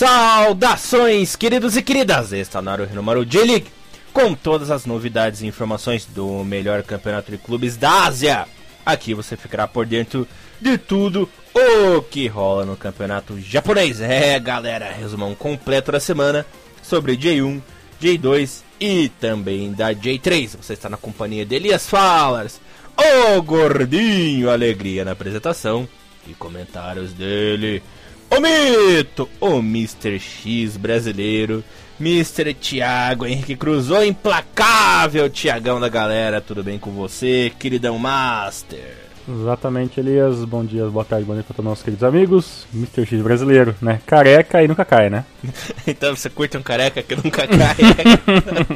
Saudações, queridos e queridas! Está na número J-League com todas as novidades e informações do melhor campeonato de clubes da Ásia. Aqui você ficará por dentro de tudo o que rola no campeonato japonês. É, galera, resumão completo da semana sobre J1, J2 e também da J3. Você está na companhia de Elias Falas, o gordinho alegria na apresentação e comentários dele. O mito, o Mr. X brasileiro, Mr. Thiago Henrique Cruzou, implacável Tiagão da galera, tudo bem com você, queridão Master? Exatamente, Elias. Bom dia, boa tarde, boa noite para todos nossos queridos amigos. Mr. X brasileiro, né? Careca e nunca cai, né? então você curte um careca que nunca cai.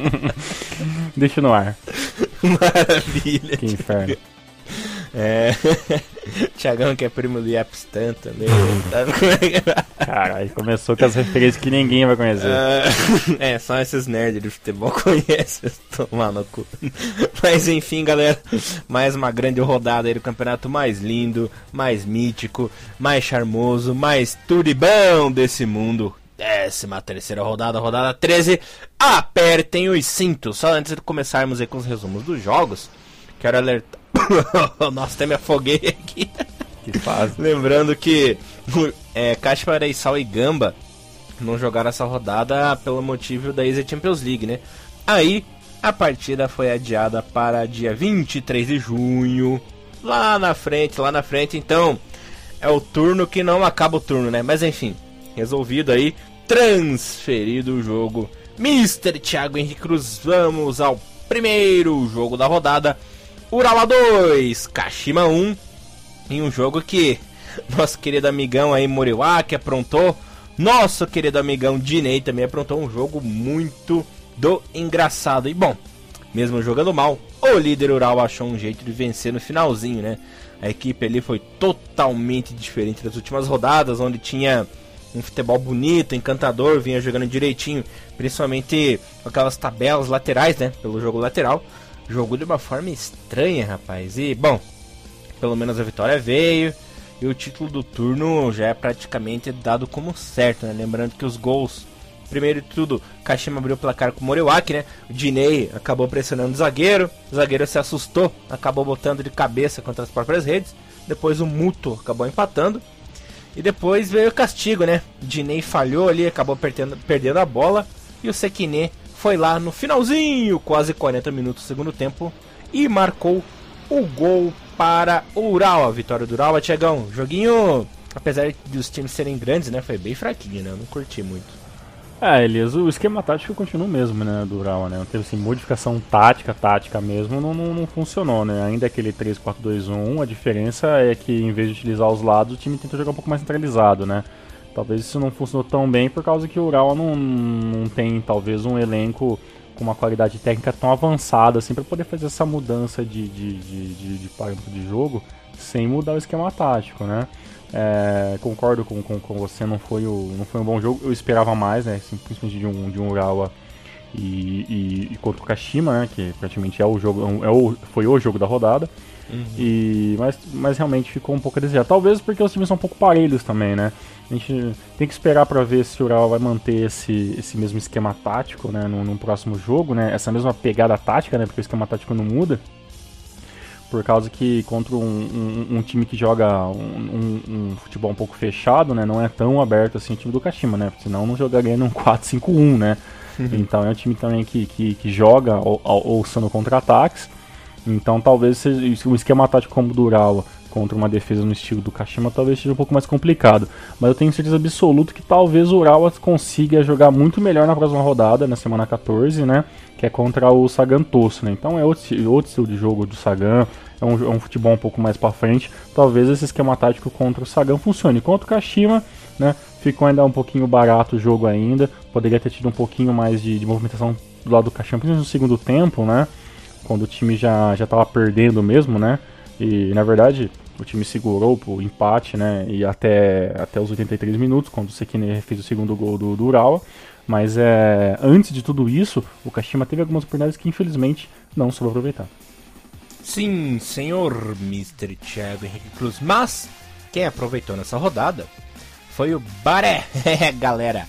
Deixa no ar. Maravilha. Que inferno. É. Tiagão que é primo do Yapstan também. Caralho, começou com as referências que ninguém vai conhecer. Uh, é, só esses nerds de futebol conhecem, tomar no cu. Mas enfim, galera, mais uma grande rodada aí do campeonato mais lindo, mais mítico, mais charmoso, mais turibão desse mundo. Décima terceira rodada, rodada 13. Apertem os cintos. Só antes de começarmos aí com os resumos dos jogos, quero alertar Nossa, até me afoguei aqui. Que fase. Lembrando que é, Kashimareisal e Gamba não jogaram essa rodada pelo motivo da Easy Champions League, né? Aí a partida foi adiada para dia 23 de junho. Lá na frente, lá na frente. Então, é o turno que não acaba o turno, né? Mas enfim, resolvido aí, transferido o jogo. Mr. Thiago Henrique Cruz, vamos ao primeiro jogo da rodada. Urala 2, Kashima 1. Em um jogo que nosso querido amigão aí Moriwaki aprontou. Nosso querido amigão Dinei também aprontou um jogo muito do engraçado. E bom, mesmo jogando mal, o líder Ural achou um jeito de vencer no finalzinho, né? A equipe ali foi totalmente diferente das últimas rodadas, onde tinha um futebol bonito, encantador, vinha jogando direitinho, principalmente aquelas tabelas laterais, né? Pelo jogo lateral jogou de uma forma estranha, rapaz. E, bom, pelo menos a vitória veio. E o título do turno já é praticamente dado como certo, né? Lembrando que os gols, primeiro de tudo, Kashima abriu o placar com o Moriwaki, né? O Dinei acabou pressionando o zagueiro, o zagueiro se assustou, acabou botando de cabeça contra as próprias redes. Depois o Muto acabou empatando. E depois veio o castigo, né? Dinei falhou ali, acabou perdendo, perdendo a bola. E o Sekine foi lá no finalzinho, quase 40 minutos do segundo tempo, e marcou o gol para o Ural. A vitória do Ural, Tiagão. Joguinho, apesar dos times serem grandes, né? Foi bem fraquinho, né? Eu não curti muito. É, Elias, o esquema tático continua o mesmo, né, do Ural, né? Não teve assim, modificação tática, tática mesmo, não, não, não funcionou, né? Ainda aquele 3-4-2-1, a diferença é que em vez de utilizar os lados, o time tenta jogar um pouco mais centralizado, né? Talvez isso não funcionou tão bem por causa que o Ural não, não tem talvez um elenco com uma qualidade técnica tão avançada assim para poder fazer essa mudança de, de, de, de, de parâmetro de jogo sem mudar o esquema tático, né? É, concordo com, com, com, você, não foi, o, não foi um bom jogo. Eu esperava mais, né? Simplesmente de um, de um Urawa e, e, e, contra o Kashima, né? Que praticamente é o jogo, é o, foi o jogo da rodada. Uhum. E, mas, mas realmente ficou um pouco a desejar. Talvez porque os times são um pouco parelhos também, né? A gente tem que esperar para ver se o Ural vai manter esse, esse mesmo esquema tático né, no, no, próximo jogo, né? Essa mesma pegada tática, né? Porque o esquema tático não muda. Por causa que contra um, um, um time que joga um, um, futebol um pouco fechado, né? Não é tão aberto assim o time do Kashima, né? Senão não jogaria num 4-5-1, né? Uhum. Então é um time também que, que, que joga ou, ou contra-ataques. Então talvez seja um esquema tático como o do Urawa contra uma defesa no estilo do Kashima talvez seja um pouco mais complicado. Mas eu tenho certeza absoluta que talvez o Urawa consiga jogar muito melhor na próxima rodada, na semana 14, né? Que é contra o Sagan Tosso, né? Então é outro, outro estilo de jogo do Sagan, é um, é um futebol um pouco mais para frente. Talvez esse esquema tático contra o Sagan funcione. Contra o Kashima, né? Ficou ainda um pouquinho barato o jogo ainda. Poderia ter tido um pouquinho mais de, de movimentação do lado do Kashima, principalmente no segundo tempo, né? Quando o time já, já tava perdendo mesmo, né? E na verdade, o time segurou o empate, né? E até, até os 83 minutos, quando o Sekine fez o segundo gol do, do Urawa. Mas é, antes de tudo isso, o Kashima teve algumas oportunidades que infelizmente não soube aproveitar. Sim, senhor Mr. Thiago Henrique Cruz. Mas quem aproveitou nessa rodada foi o Baré. Galera,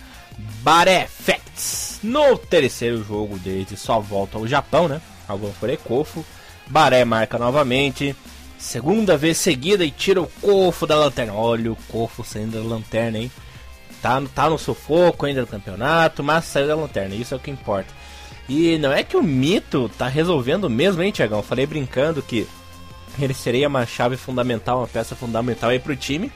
Baré Facts. No terceiro jogo desde sua volta ao Japão, né? Algum por Ecofo. Baré marca novamente. Segunda vez seguida e tira o Cofo da lanterna. Olha o Cofo saindo da lanterna, hein? Tá, tá no sufoco ainda do campeonato, mas saiu da lanterna. Isso é o que importa. E não é que o mito tá resolvendo mesmo, hein, Tiagão? Falei brincando que ele seria uma chave fundamental, uma peça fundamental aí pro time.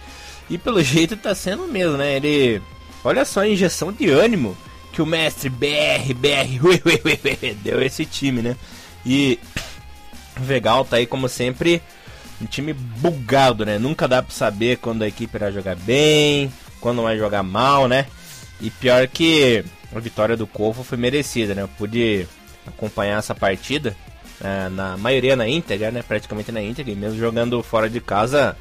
E pelo jeito tá sendo mesmo, né? Ele. Olha só a injeção de ânimo que o mestre BR, BR, deu esse time, né? E Vegal tá aí, como sempre, um time bugado, né? Nunca dá pra saber quando a equipe irá jogar bem, quando vai jogar mal, né? E pior que a vitória do Corvo foi merecida, né? Eu pude acompanhar essa partida é, na maioria na íntegra, né? Praticamente na íntegra, e mesmo jogando fora de casa,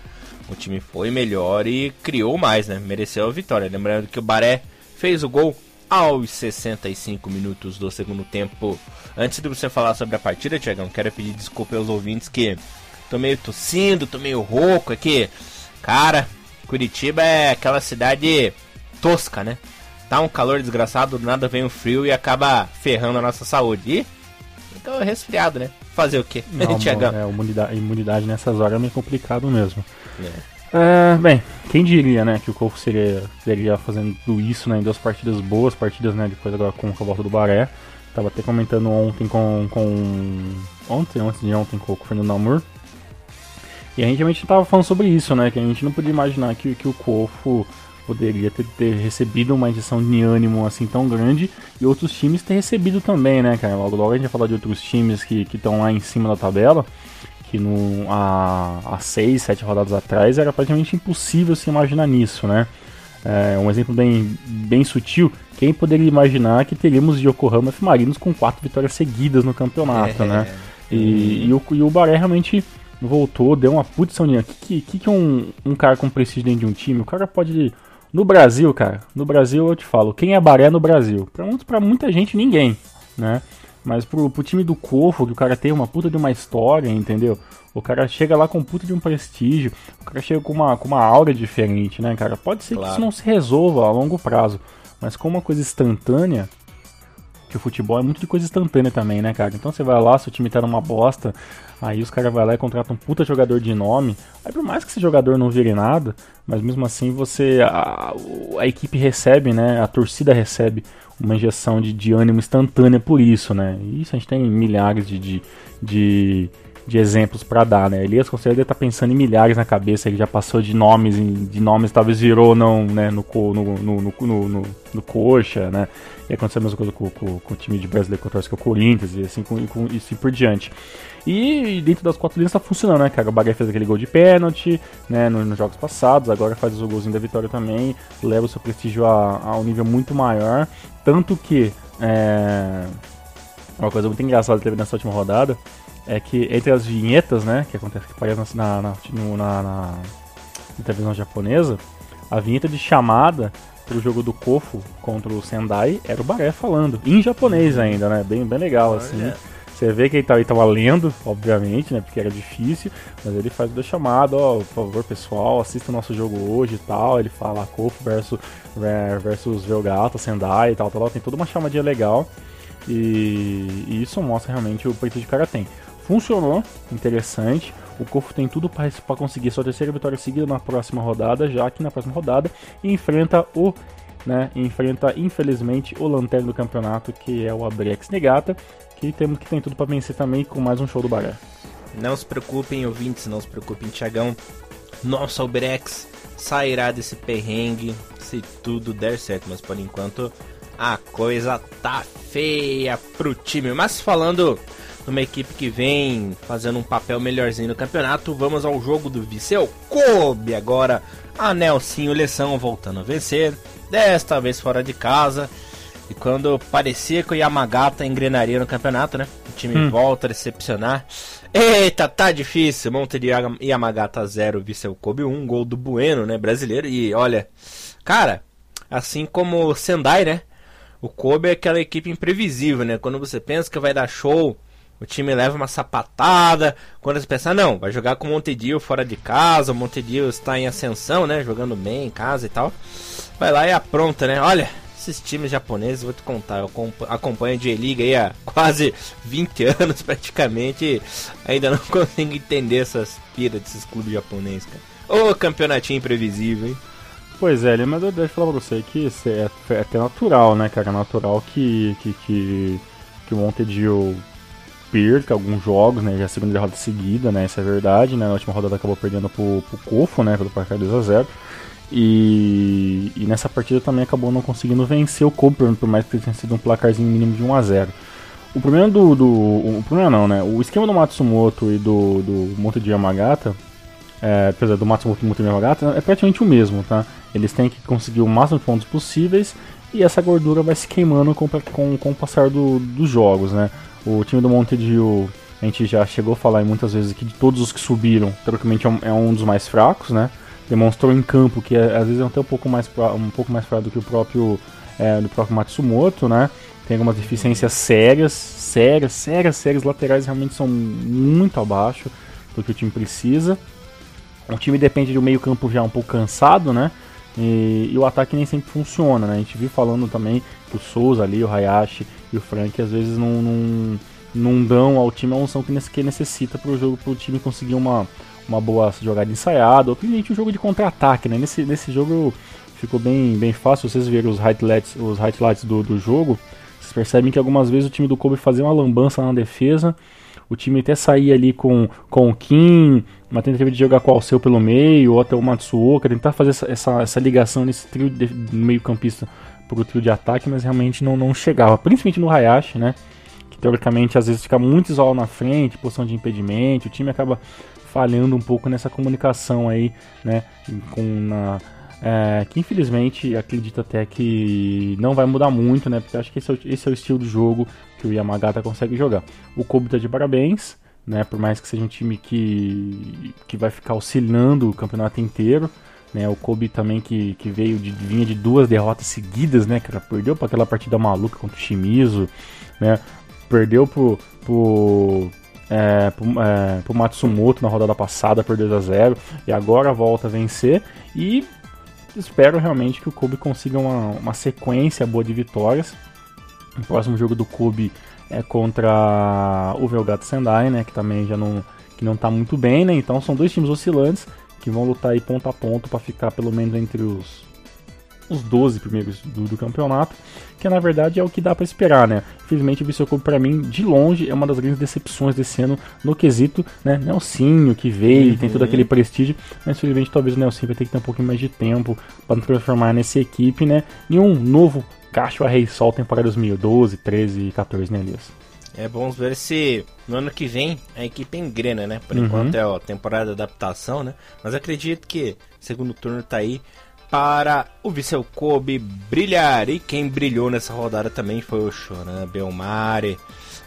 o time foi melhor e criou mais, né? Mereceu a vitória. Lembrando que o Baré fez o gol aos 65 minutos do segundo tempo. Antes de você falar sobre a partida, Tiagão, quero pedir desculpa aos ouvintes que tô meio tossindo, tô meio rouco aqui. Cara, Curitiba é aquela cidade tosca, né? Tá um calor desgraçado, do nada vem o frio e acaba ferrando a nossa saúde. E então resfriado, né? Fazer o quê? Não, é, a imunidade, imunidade nessas horas é meio complicado mesmo. É. É, bem, quem diria, né, que o Corvo seria, seria fazendo isso, né, em duas partidas boas, partidas, né, depois agora com a volta do Baré. Tava até comentando ontem com, com ontem, antes de ontem com o Fernando Amor. E a gente realmente tava falando sobre isso, né, que a gente não podia imaginar que, que o Corvo poderia ter, ter, recebido uma injeção de ânimo assim tão grande e outros times ter recebido também, né, cara? Logo, logo a gente vai falar de outros times que estão lá em cima da tabela que no, há, há seis, sete rodadas atrás era praticamente impossível se imaginar nisso, né? É, um exemplo bem, bem sutil, quem poderia imaginar que teríamos Yokohama e Marinos com quatro vitórias seguidas no campeonato, né? é. né? E, e, o, e o Baré realmente voltou, deu uma putz O que, que, que um, um cara com prestígio dentro de um time? O cara pode. No Brasil, cara, no Brasil eu te falo, quem é Baré no Brasil? Pra, pra muita gente, ninguém, né? Mas pro, pro time do Cofo, que o cara tem uma puta de uma história, entendeu? O cara chega lá com puta de um prestígio, o cara chega com uma, com uma aura diferente, né, cara? Pode ser claro. que isso não se resolva a longo prazo, mas com uma coisa instantânea, que o futebol é muito de coisa instantânea também, né, cara? Então você vai lá, seu time tá numa bosta, aí os caras vão lá e contratam um puta jogador de nome. Aí por mais que esse jogador não vire nada, mas mesmo assim você. A, a equipe recebe, né? A torcida recebe uma injeção de, de ânimo instantânea por isso, né? E isso a gente tem milhares de, de, de, de exemplos para dar, né? Elias Conselheiro tá pensando em milhares na cabeça, ele já passou de nomes, de nomes talvez virou não, né, no, no, no, no, no, no coxa, né? E aconteceu a mesma coisa com, com, com o time de brasileiro é o Corinthians, e assim, com, com, assim por diante. E dentro das quatro linhas tá funcionando, né, cara? O Bagé fez aquele gol de pênalti, né, nos, nos, jogos passados, agora faz o golzinho da vitória também, leva o seu prestígio a, a um nível muito maior. Tanto que, é, uma coisa muito engraçada que teve nessa última rodada é que entre as vinhetas, né, que acontece que aparece na, na, na, na, televisão japonesa, a vinheta de chamada pro jogo do Kofu contra o Sendai era o Baré falando, em japonês ainda, né, bem, bem legal, assim. Você vê que ele estava tá, lendo, obviamente, né? Porque era difícil, mas ele faz o chamado, ó, por favor, pessoal, assista o nosso jogo hoje e tal. Ele fala Kofu versus, versus Velgata, Sendai e tal, tal, Tem toda uma chamadinha legal. E, e isso mostra realmente o peito de cara tem. Funcionou, interessante. O Kofu tem tudo para conseguir sua terceira vitória seguida na próxima rodada, já que na próxima rodada enfrenta o né, enfrenta infelizmente o lanterna do campeonato, que é o Abrex Negata, que temos que tem tudo para vencer também com mais um show do Baré. Não se preocupem, ouvintes, não se preocupem, Tiagão. Nosso Albrex sairá desse perrengue se tudo der certo, mas por enquanto a coisa tá feia pro time. Mas falando numa equipe que vem fazendo um papel melhorzinho no campeonato, vamos ao jogo do Viseu Kobe agora. A Nelsinho Leção voltando a vencer, desta vez fora de casa. E quando parecia que o Yamagata engrenaria no campeonato, né? O time hum. volta a decepcionar. Eita, tá difícil. Monte de Yamagata 0, Vissel Kobe 1, gol do Bueno, né? Brasileiro. E olha, cara, assim como o Sendai, né? O Kobe é aquela equipe imprevisível, né? Quando você pensa que vai dar show, o time leva uma sapatada. Quando você pensa, não, vai jogar com o Montedio fora de casa, o Montedio está em ascensão, né? Jogando bem em casa e tal. Vai lá e apronta, né? Olha, esses times japoneses, vou te contar, eu acompanho a J-League aí há quase 20 anos praticamente, ainda não consigo entender essas piras desses clubes japoneses, cara. Ô campeonatinho imprevisível, hein? Pois é, mas eu deixo falar pra você que isso é, é até natural, né, cara? É natural que, que, que, que o Montedio perca alguns jogos, né? Já a segunda derrota seguida, né? Isso é verdade, né? Na última rodada acabou perdendo pro, pro Kofo, né? Pelo placar 2x0. E, e, nessa partida também acabou não conseguindo vencer o Kobe, por mais que tenha sido um placarzinho mínimo de 1 a 0 O problema do, do. O problema não, né? O esquema do Matsumoto e do, do Monte de Yamagata, é, apesar do Matsumoto e do Monte de Yamagata, é praticamente o mesmo, tá? Eles têm que conseguir o máximo de pontos possíveis e essa gordura vai se queimando com, com, com o passar do, dos jogos, né? O time do Monte de a gente já chegou a falar muitas vezes que de todos os que subiram, teoricamente é um, é um dos mais fracos, né? demonstrou em campo que é, às vezes é até um pouco mais um pouco mais fraco do que o próprio é, do próprio Matsumoto, né? Tem algumas deficiências sérias, sérias, sérias, sérias laterais realmente são muito abaixo do que o time precisa. O time depende de um meio campo já um pouco cansado, né? E, e, o ataque nem sempre funciona, né? A gente viu falando também que o Souza ali, o Hayashi e o Frank às vezes não, não, não dão ao time a unção que necessita para o jogo, para o time conseguir uma, uma boa jogada ensaiada, ou principalmente um jogo de contra-ataque, né? Nesse, nesse jogo ficou bem, bem fácil, vocês verem os highlights, os highlights do, do jogo, vocês percebem que algumas vezes o time do Kobe fazia uma lambança na defesa, o time até saía ali com, com o Kim, uma tentativa de jogar com o Alceu pelo meio, ou até o Matsuoka, tentar fazer essa, essa, essa ligação nesse trio de meio campista pro trio de ataque, mas realmente não, não chegava, principalmente no Hayashi, né? Que teoricamente às vezes fica muito isolado na frente, posição de impedimento, o time acaba falhando um pouco nessa comunicação aí, né? Com na, é, que infelizmente acredito até que não vai mudar muito, né? Porque acho que esse é, o, esse é o estilo de jogo que o Yamagata consegue jogar. O Kobe tá de parabéns, né? Por mais que seja um time que, que vai ficar oscilando o campeonato inteiro. Né, o Kobe também que, que veio de vinha de duas derrotas seguidas, né, perdeu para aquela partida maluca contra o Shimizu, né, perdeu pro, pro é, pro, é, pro Matsumoto na rodada passada por 2 a 0 e agora volta a vencer e espero realmente que o Kobe consiga uma, uma sequência boa de vitórias. O próximo jogo do Kobe é contra o Velgato Sendai, né, que também já não que não tá muito bem, né? Então são dois times oscilantes que vão lutar aí ponto a ponto para ficar pelo menos entre os os 12 primeiros do, do, campeonato, que na verdade é o que dá para esperar, né? Infelizmente o Vissel para mim, de longe, é uma das grandes decepções desse ano no quesito, né? Nelsinho, que veio, uhum. tem todo aquele prestígio, mas infelizmente talvez o Nelsinho vai ter que ter um pouquinho mais de tempo para transformar nessa equipe, né? Em um novo Cacho Rei Sol temporada 2012, 13 e 14, né, Elias? É bom ver se no ano que vem a equipe engrena, né? Por uhum. enquanto é a temporada de adaptação, né? Mas acredito que segundo turno tá aí para o Vissel Kobe brilhar. E quem brilhou nessa rodada também foi o Shonan Belmare.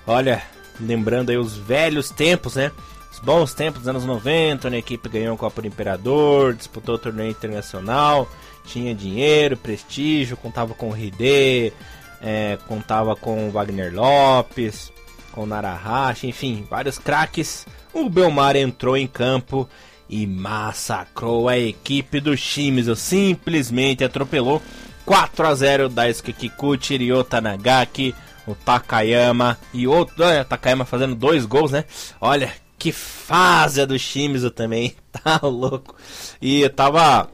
Olha, lembrando aí os velhos tempos, né? Os bons tempos dos anos 90, onde a equipe ganhou a Copa do Imperador, disputou o torneio internacional, tinha dinheiro, prestígio, contava com o Hide, é, contava com o Wagner Lopes, com o Narahashi, enfim, vários craques. O Belmar entrou em campo e massacrou a equipe do Shimizu, simplesmente atropelou 4 a 0 Daisuke Kikuchi, Ryota Nagaki, o Takayama e outro, olha, Takayama fazendo dois gols, né? Olha, que fase do Shimizu também, tá louco. E tava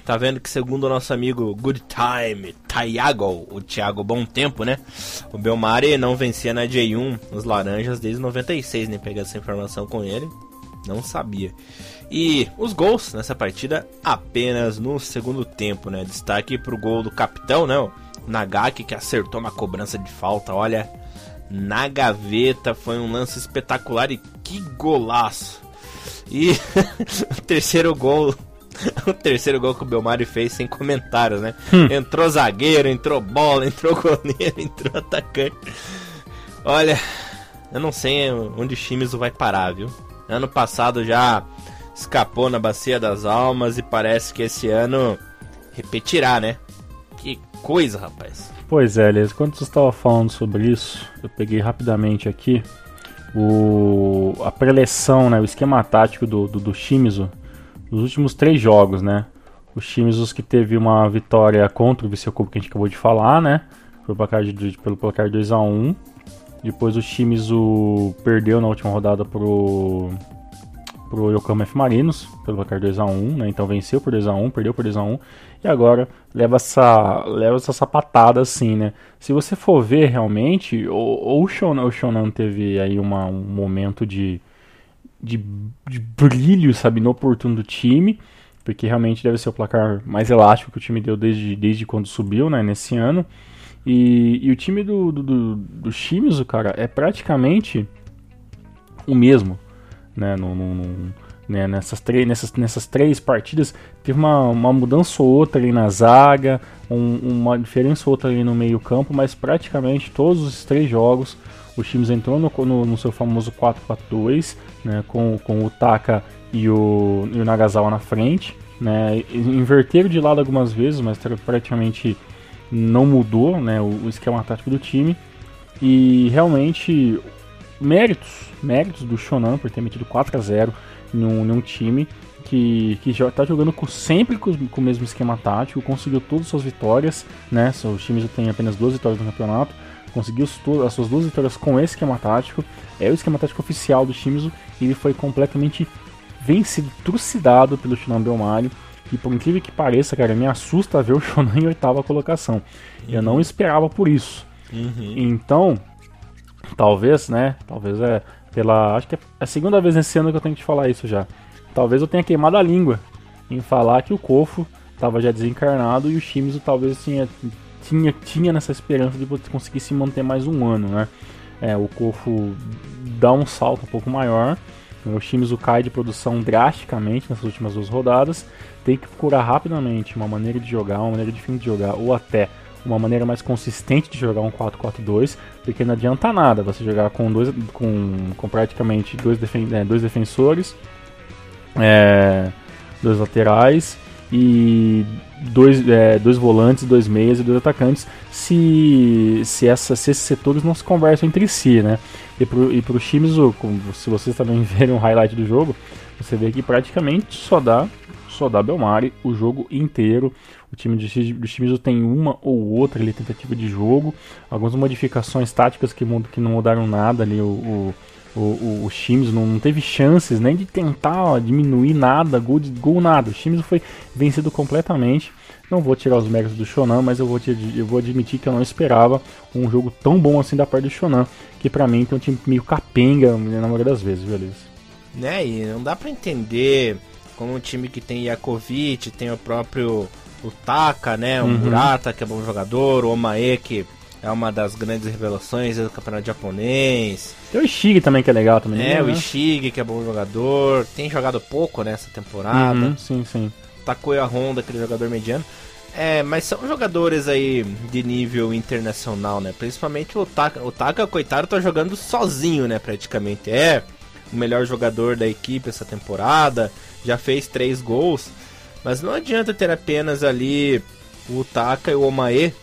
tá vendo que segundo o nosso amigo Good Time, Tayago, o Thiago Bom Tempo, né? O Belmare não vencia na J1 os laranjas desde 96, nem né? pegar essa informação com ele. Não sabia. E os gols nessa partida apenas no segundo tempo, né? Destaque pro gol do capitão, né? O Nagaki que acertou uma cobrança de falta, olha, na gaveta, foi um lance espetacular e que golaço. E o terceiro gol, o terceiro gol que o Belmari fez sem comentários, né? Hum. Entrou zagueiro, entrou bola, entrou goleiro, entrou atacante. Olha, eu não sei onde o Shimizu vai parar, viu? Ano passado já escapou na Bacia das Almas e parece que esse ano repetirá, né? Que coisa, rapaz. Pois é, Elias, quando você estava falando sobre isso, eu peguei rapidamente aqui o, a preleção, né, o esquema tático do, do, do Shimizu nos últimos três jogos, né? Os times os que teve uma vitória contra o Viseu Cup que a gente acabou de falar, né? Pelo placar de, pelo placar 2 a 1 Depois os times o, perdeu na última rodada pro, pro Yokohama F Marinos, pelo placar 2 a 1 né? Então venceu por 2 a 1 perdeu por 2 a 1 e agora leva essa, leva essa sapatada assim, né? Se você for ver realmente, ou, o, Shonan, o Shonan teve aí uma, um momento de, de, de brilho, sabe, inoportuno do time, porque realmente deve ser o placar mais elástico que o time deu desde, desde quando subiu, né, nesse ano. E, e o time do, do, do, do Shimizu, cara, é praticamente o mesmo, né, no, no, no né, nessas, três, nessas, nessas três partidas teve uma, uma mudança ou outra ali na zaga, um, uma diferença ou outra ali no meio campo, mas praticamente todos os três jogos os times entrou no, no, no seu famoso 4-4-2, né, com, com o Taka e o, e o Nagasawa na frente. Né, inverteram de lado algumas vezes, mas praticamente não mudou né, o, o esquema tático do time. E realmente, méritos, méritos do Shonan por ter metido 4 a 0 num, num time que, que já está jogando com, sempre com, com, o mesmo esquema tático, conseguiu todas as suas vitórias, né? O time já tem apenas duas vitórias no campeonato, conseguiu as suas duas vitórias com esse esquema tático, é o esquema tático oficial do Shimizu e ele foi completamente vencido, trucidado pelo Shonan Belmário. E por incrível que pareça, cara, me assusta ver o Shonan em oitava colocação. Uhum. Eu não esperava por isso. Uhum. Então, talvez, né? Talvez é pela. Acho que é a segunda vez nesse ano que eu tenho que te falar isso já. Talvez eu tenha queimado a língua em falar que o Kofo estava já desencarnado e o Shimizu talvez tinha, tinha, tinha nessa esperança de conseguir se manter mais um ano, né? É, o Kofo dá um salto um pouco maior. O Shimizu cai de produção drasticamente nessas últimas duas rodadas. Tem que procurar rapidamente uma maneira de jogar, uma maneira diferente de jogar, ou até uma maneira mais consistente de jogar um 4-4-2, porque não adianta nada você jogar com, dois, com, com praticamente dois, defen é, dois defensores, é, dois laterais e dois, é, dois volantes, dois meias e dois atacantes, se, se, essa, se esses setores não se conversam entre si, né? E para o Shimizu, se vocês também verem um highlight do jogo, você vê que praticamente só dá só dá Belmari o jogo inteiro. O time do Shimizu tem uma ou outra ali, tentativa de jogo, algumas modificações táticas que, que não mudaram nada ali. O, o, o, o Shimizu não, não, teve chances nem de tentar ó, diminuir nada, gol, de, gol nada. O Shimizu foi vencido completamente. Não vou tirar os méritos do Shonan, mas eu vou, te, eu vou admitir que eu não esperava um jogo tão bom assim da parte do Shonan, que para mim tem um time meio capenga na maioria das vezes, beleza? Né, e não dá para entender como um time que tem Yakovic, tem o próprio o Taka, né? O uhum. Murata, que é bom jogador, o Omae, que é uma das grandes revelações do campeonato japonês. Tem o Ishig também, que é legal também. É, né? o Ishig, que é bom jogador. Tem jogado pouco nessa temporada. Uhum, sim, sim. Takoya Honda, aquele jogador mediano. É, mas são jogadores aí de nível internacional, né? Principalmente o Taka. O Taka, coitado, tá jogando sozinho, né? Praticamente. É o melhor jogador da equipe essa temporada. Já fez três gols. Mas não adianta ter apenas ali o Taka e o Omae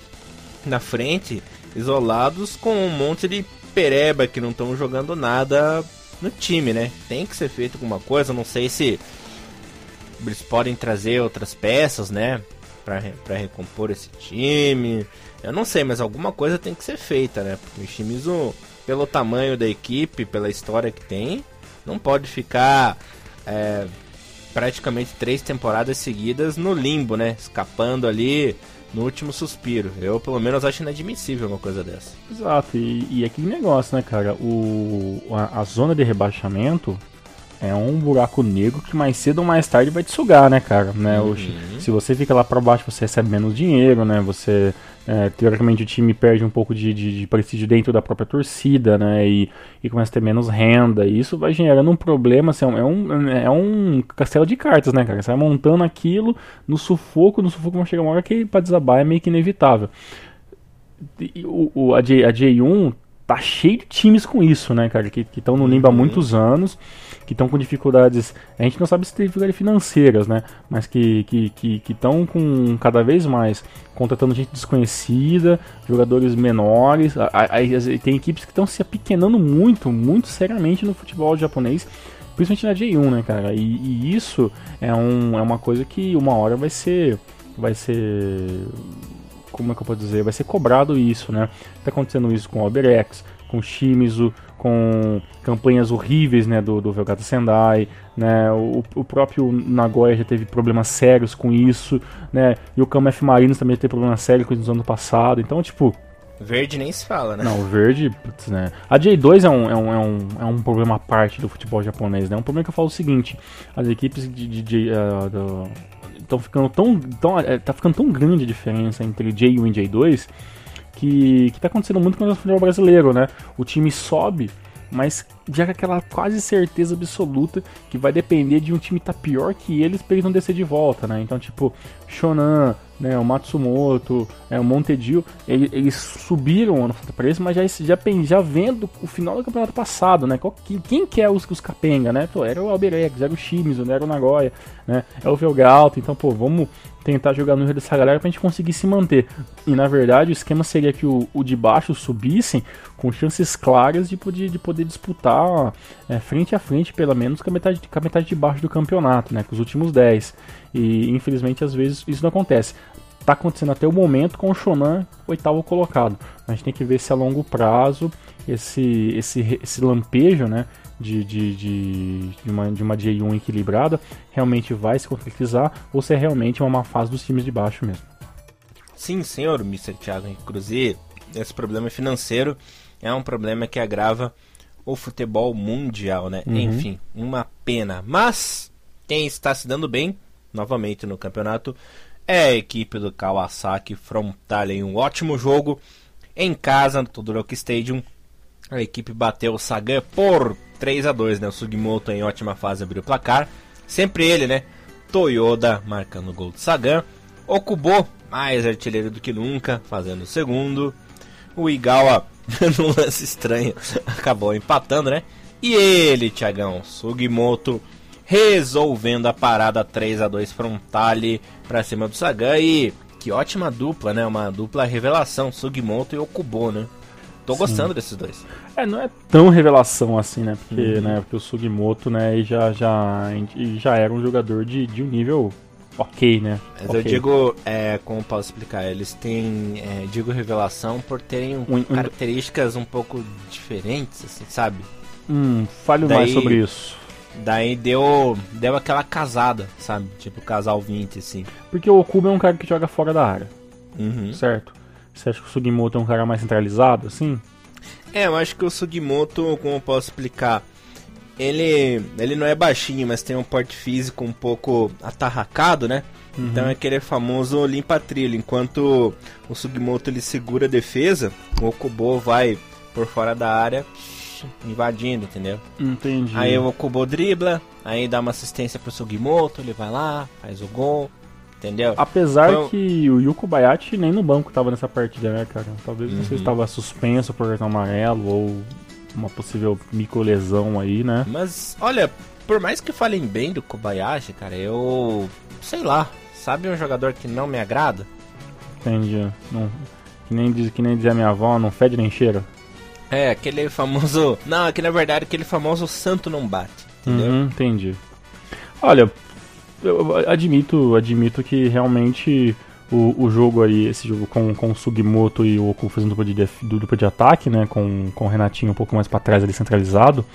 na frente, isolados com um monte de pereba que não estão jogando nada no time, né? Tem que ser feito alguma coisa, não sei se eles podem trazer outras peças, né? Pra, recompor esse time. Eu não sei, mas alguma coisa tem que ser feita, né? Porque o Shimizu, pelo tamanho da equipe, pela história que tem, não pode ficar é, praticamente três temporadas seguidas no limbo, né? Escapando ali no último suspiro. Eu, pelo menos, acho inadmissível uma coisa dessa. Exato, e, e aquele negócio, né, cara? O, a, a, zona de rebaixamento é um buraco negro que mais cedo ou mais tarde vai te sugar, né, cara? Né? Uhum. se você fica lá para baixo, você recebe menos dinheiro, né? Você é, teoricamente o time perde um pouco de, de, de, prestígio dentro da própria torcida, né? E, e começa a ter menos renda. E isso vai gerando um problema, assim, é, um, é um castelo de cartas, né, cara? Você vai montando aquilo no sufoco, no sufoco vai chegar uma hora que para desabar é meio que inevitável. E, o, o, a, J, a J1 tá cheio de times com isso, né, cara? Que estão no limbo há uhum. muitos anos que estão com dificuldades, a gente não sabe se tem dificuldades financeiras, né? Mas que estão que, que, que com cada vez mais contratando gente desconhecida, jogadores menores. A, a, a, tem equipes que estão se apequenando muito, muito seriamente no futebol japonês. Principalmente na J1, né, cara? E, e, isso é, um, é uma coisa que uma hora vai ser. Vai ser. Como é que eu posso dizer? Vai ser cobrado isso, né? Tá acontecendo isso com o Alberex, com o Shimizu, com campanhas horríveis né, do, do Velgata Sendai, né, o, o, próprio Nagoya já teve problemas sérios com isso, né, e o Camef Marinos também teve problemas sérios com isso no ano passado, então, tipo... Verde nem se fala, né? Não, verde, putz, né? A J2 é um, é, um, é, um, é um problema à parte do futebol japonês, né? É um problema que eu falo o seguinte, as equipes de, de, de uh, do, estão ficando tão, tão é, tá ficando tão grande a diferença entre J1 e J2 que, que tá acontecendo muito com o futebol brasileiro, né? O time sobe, mas já com aquela quase certeza absoluta que vai depender de um time estar tá pior que eles para eles não descer de volta, né? Então, tipo, Shonan, né, o Matsumoto, é, o Montedio, ele, eles subiram ano para eles, mas já, já, já vendo o final do campeonato passado, né? Quem, quem que é os, os capenga, né? Pô, era o Alberex, era o Shimizu, era o Nagoya, né? É o Velgalto, então, pô, vamos tentar jogar no nível dessa galera pra gente conseguir se manter. E na verdade o esquema seria que o, o de baixo subissem com chances claras de poder, de poder disputar é, frente a frente, pelo menos, com a, metade, com a metade de baixo do campeonato, né? Com os últimos 10. E infelizmente às vezes isso não acontece. Tá acontecendo até o momento com o Shonan oitavo colocado. A gente tem que ver se a longo prazo esse, esse, esse lampejo, né? de, de, de, de, uma, de uma J1 equilibrada realmente vai se concretizar ou se é realmente uma má fase dos times de baixo mesmo. Sim, senhor Mr. Thiago Inclusive, esse problema financeiro é um problema que agrava o futebol mundial, né? Uhum. Enfim, uma pena. Mas quem está se dando bem, novamente no campeonato, é a equipe do Kawasaki Frontale em um ótimo jogo em casa no Todoroki Stadium. A equipe bateu o Sagan por 3 a 2 né? O Sugimoto em ótima fase abriu o placar. Sempre ele, né? Toyoda marcando o gol do Sagan. Okubo, mais artilheiro do que nunca, fazendo o segundo. O Igawa, num lance estranho, acabou empatando, né? E ele, Thiagão, Sugimoto, resolvendo a parada 3 a 2 frontale pra cima do Sagan. E que ótima dupla, né? Uma dupla revelação, Sugimoto e Okubo, né? Tô Sim. gostando desses dois. É, não é tão revelação assim, né? Porque, uhum. né, porque o Sugimoto, né, já, já, já era um jogador de, de um nível ok, né? Mas okay. eu digo, é, como posso explicar, eles têm, é, digo revelação por terem um, características um pouco diferentes, assim, sabe? Hum, fale daí, mais sobre isso. Daí deu, deu aquela casada, sabe? Tipo casal 20, assim. Porque o Okubo é um cara que joga fora da área, uhum. certo? Você acha que o Sugimoto é um cara mais centralizado, assim? É, eu acho que o Sugimoto, como eu posso explicar, ele, ele não é baixinho, mas tem um porte físico um pouco atarracado, né? Uhum. Então é aquele famoso limpa-trilho. Enquanto o Sugimoto ele segura a defesa, o Okubo vai por fora da área invadindo, entendeu? Entendi. Aí o Okubo dribla, aí dá uma assistência pro Sugimoto, ele vai lá, faz o gol. Entendeu? Apesar então... que o Yuko Bayashi nem no banco tava nessa partida, né, cara? Talvez uhum. você estava suspenso por cartão amarelo ou uma possível microlesão aí, né? Mas, olha, por mais que falem bem do Kobayashi, cara, eu. sei lá. Sabe um jogador que não me agrada? Entendi. Não, que, nem diz, que nem dizia minha avó, não fede nem cheira. É, aquele famoso. Não, aqui na verdade aquele famoso santo não bate. Entendeu? Uhum, entendi. Olha, eu admito, admito que realmente o, o jogo aí, esse jogo com, com o Sugimoto e o Oku fazendo dupla de, def, dupla de ataque, né? Com, com o Renatinho um pouco mais para trás ali centralizado.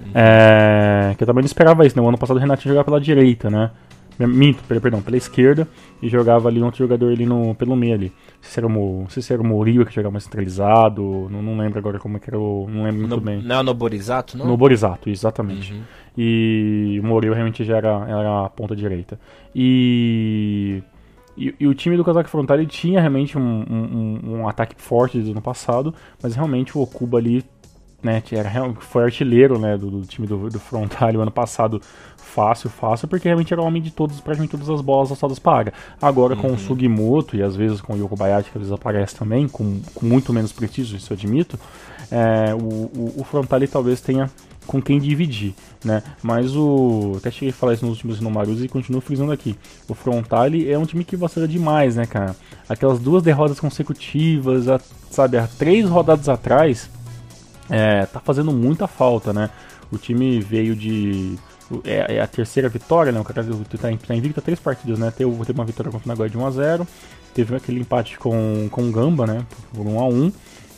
Uhum. É, que eu também não esperava isso, né? O ano passado o Renatinho jogava pela direita, né? Minto, perdão, pela esquerda e jogava ali um outro jogador ali no, pelo meio ali. Se era o, se era o Mourinho que jogava mais centralizado, não, não lembro agora como é que era o. Não lembro muito no, bem. Não, no Borisato, não? No Borisato, exatamente. Uhum. E o Mourinho realmente já era, era a ponta direita. E. E, e, o time do Casaco Frontal tinha realmente um, um, um, ataque forte do ano passado, mas realmente o Okuba ali né, era, foi artilheiro né, do, do time do, do Frontal o ano passado fácil, fácil, porque realmente era homem de todos, praticamente todas as bolas alçadas para. Agora uhum. com o uhum. Sugimoto e às vezes com o Yoko Bayashi, que às vezes aparece também, com, com muito menos preciso, isso eu admito, é, o, o, o Frontale talvez tenha com quem dividir, né? Mas o. Até cheguei a falar isso nos últimos números e continuo frisando aqui. O Frontale é um time que vacila demais, né, cara? Aquelas duas derrotas consecutivas, a, sabe, há três rodadas atrás, é, tá fazendo muita falta, né? O time veio de. É, é a terceira vitória, né? O cara tá, tá invicto a três partidas, né? Teve, teve uma vitória contra o Nagoya de 1x0, teve aquele empate com, com o Gamba, né? Por 1x1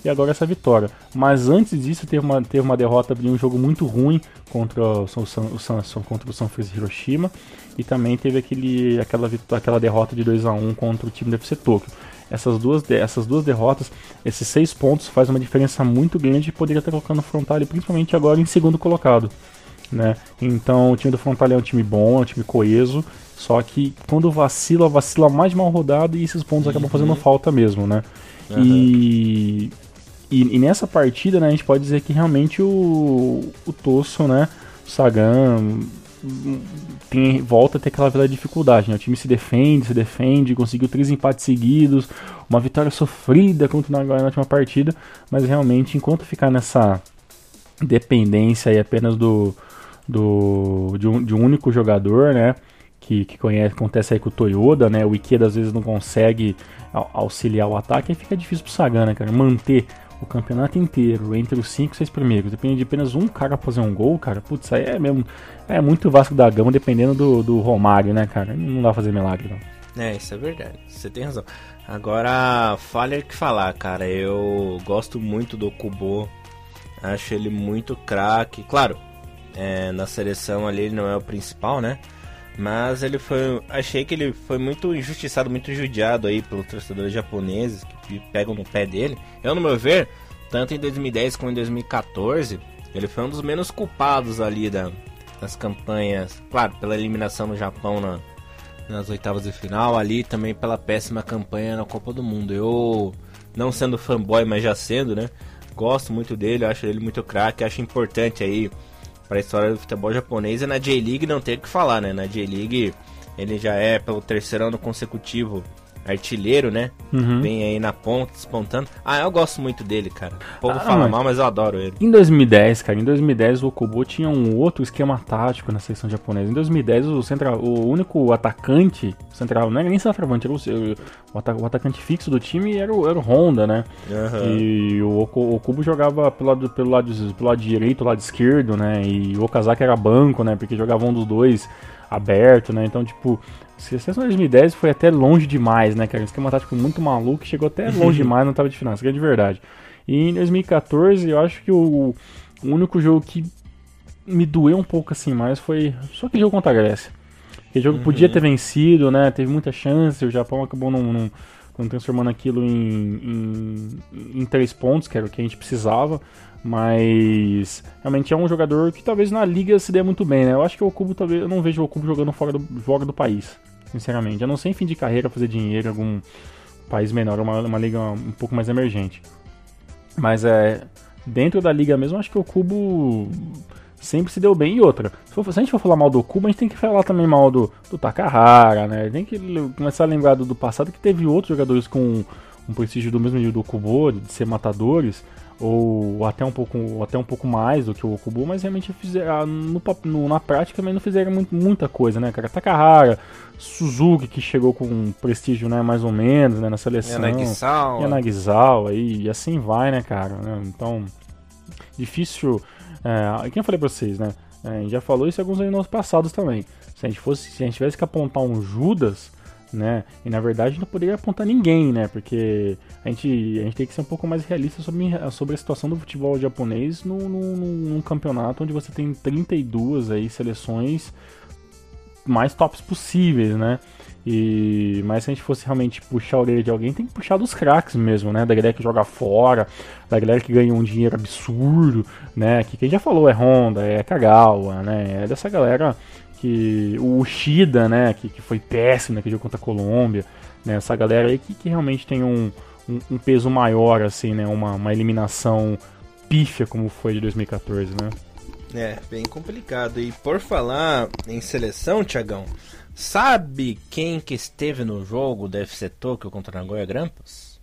e agora essa vitória. Mas antes disso teve uma, teve uma derrota de um jogo muito ruim contra o, San, o San, contra o Francisco Hiroshima e também teve aquele, aquela, aquela derrota de 2 a 1 contra o time do FC Tokyo. Essas duas, essas duas derrotas, esses seis pontos faz uma diferença muito grande e poderia estar colocando o Frontale principalmente agora em segundo colocado. Né? Então o time do Frontale é um time bom, é um time coeso, só que quando vacila, vacila mais mal rodado e esses pontos uhum. acabam fazendo falta mesmo, né? Uhum. E e, e, nessa partida, né, a gente pode dizer que realmente o, o Tosso, né, o Sagan, tem, volta a ter aquela velha dificuldade, né? O time se defende, se defende, conseguiu três empates seguidos, uma vitória sofrida contra o Nagoya na última partida, mas realmente, enquanto ficar nessa dependência aí apenas do, do de, um, de um único jogador, né? Que, que conhece, acontece aí com o Toyoda, né? O Ikeda às vezes não consegue auxiliar o ataque, aí fica difícil pro Sagan, né, cara? Manter o campeonato inteiro entre os 5 e 6 primeiros, depende de apenas um cara fazer um gol, cara, putz, aí é mesmo. É muito Vasco da Gama dependendo do, do Romário, né, cara? Não dá pra fazer milagre, não. É, isso é verdade. Você tem razão. Agora, falha que falar, cara. Eu gosto muito do Kubo. Acho ele muito craque. Claro, é, na seleção ali ele não é o principal, né? Mas ele foi. Achei que ele foi muito injustiçado, muito judiado aí pelos torcedores japoneses que pegam no pé dele. Eu, no meu ver, tanto em 2010 como em 2014, ele foi um dos menos culpados ali da, das campanhas. Claro, pela eliminação no Japão na, nas oitavas de final, ali também pela péssima campanha na Copa do Mundo. Eu, não sendo fanboy, mas já sendo, né? Gosto muito dele, acho ele muito craque, acho importante aí para a história do futebol japonês e na J-League não tem o que falar, né? Na J-League ele já é pelo terceiro ano consecutivo artilheiro, né? Uhum. Vem aí na ponta, despontando. Ah, eu gosto muito dele, cara. O povo ah, fala mal, mas eu adoro ele. Em 2010, cara, em 2010 o Okubo tinha um outro esquema tático na seleção japonesa. Em 2010 o central, o único atacante central, não era nem centroavante, era o, o, o, atacante fixo do time era o, era o Honda, né? Uhum. E o, Okubo jogava pelo lado, pelo, lado, pelo lado direito, lado esquerdo, né? E o Okazaki era banco, né? Porque jogava um dos dois aberto, né? Então, tipo, se a seleção de 2010 foi até longe demais, né, cara? Um esquema tático muito maluco, chegou até longe demais, não tava de final, isso é de verdade. E em 2014, eu acho que o, o único jogo que me doeu um pouco assim mais foi só aquele jogo contra a Grécia. Aquele jogo uhum. podia ter vencido, né? Teve muita chance, o Japão acabou não, não, não transformando aquilo em, em, em, três pontos, que era o que a gente precisava. Mas realmente é um jogador que talvez na liga se dê muito bem, né? Eu acho que o Cubo talvez eu não vejo o Cubo jogando fora do, fora do país sinceramente. A não ser em fim de carreira fazer dinheiro em algum país menor, uma, uma liga um pouco mais emergente. Mas é. Dentro da liga mesmo, acho que o Cubo sempre se deu bem. E outra, se, for, se, a gente for falar mal do Cubo, a gente tem que falar também mal do, do Takahara, né? Tem que começar a lembrar do, do passado que teve outros jogadores com um prestígio do mesmo nível do Kubo, de ser matadores, ou até um pouco, até um pouco mais do que o Okubo, mas realmente fizeram, ah, no, no, na prática também não fizeram muito, muita coisa, né, cara? Takahara, Suzuki, que chegou com um prestígio, né, mais ou menos, né, na seleção. Yanagisawa. Yanagisawa, aí, e assim vai, né, cara? Né? Então, difícil... É, quem eu falei pra vocês, né? É, a gente já falou isso alguns anos passados também. Se a gente fosse, se a gente tivesse que apontar um Judas né? E na verdade não poderia apontar ninguém, né? Porque a gente, a gente tem que ser um pouco mais realista sobre, sobre a situação do futebol japonês num, num, num campeonato onde você tem 32 aí seleções mais tops possíveis, né? E, mas se a gente fosse realmente puxar a orelha de alguém, tem que puxar dos craques mesmo, né? Da galera que joga fora, da galera que ganha um dinheiro absurdo, né? Que quem já falou é Honda, é Kagawa, né? É dessa galera que o Shida, né, que, que foi péssimo naquele jogo contra a Colômbia, né, essa galera aí que, que realmente tem um, um, um, peso maior, assim, né, uma, uma eliminação pífia como foi de 2014, né. É, bem complicado. E por falar em seleção, Tiagão, sabe quem que esteve no jogo do FC Tokyo contra Nagoya Grampus?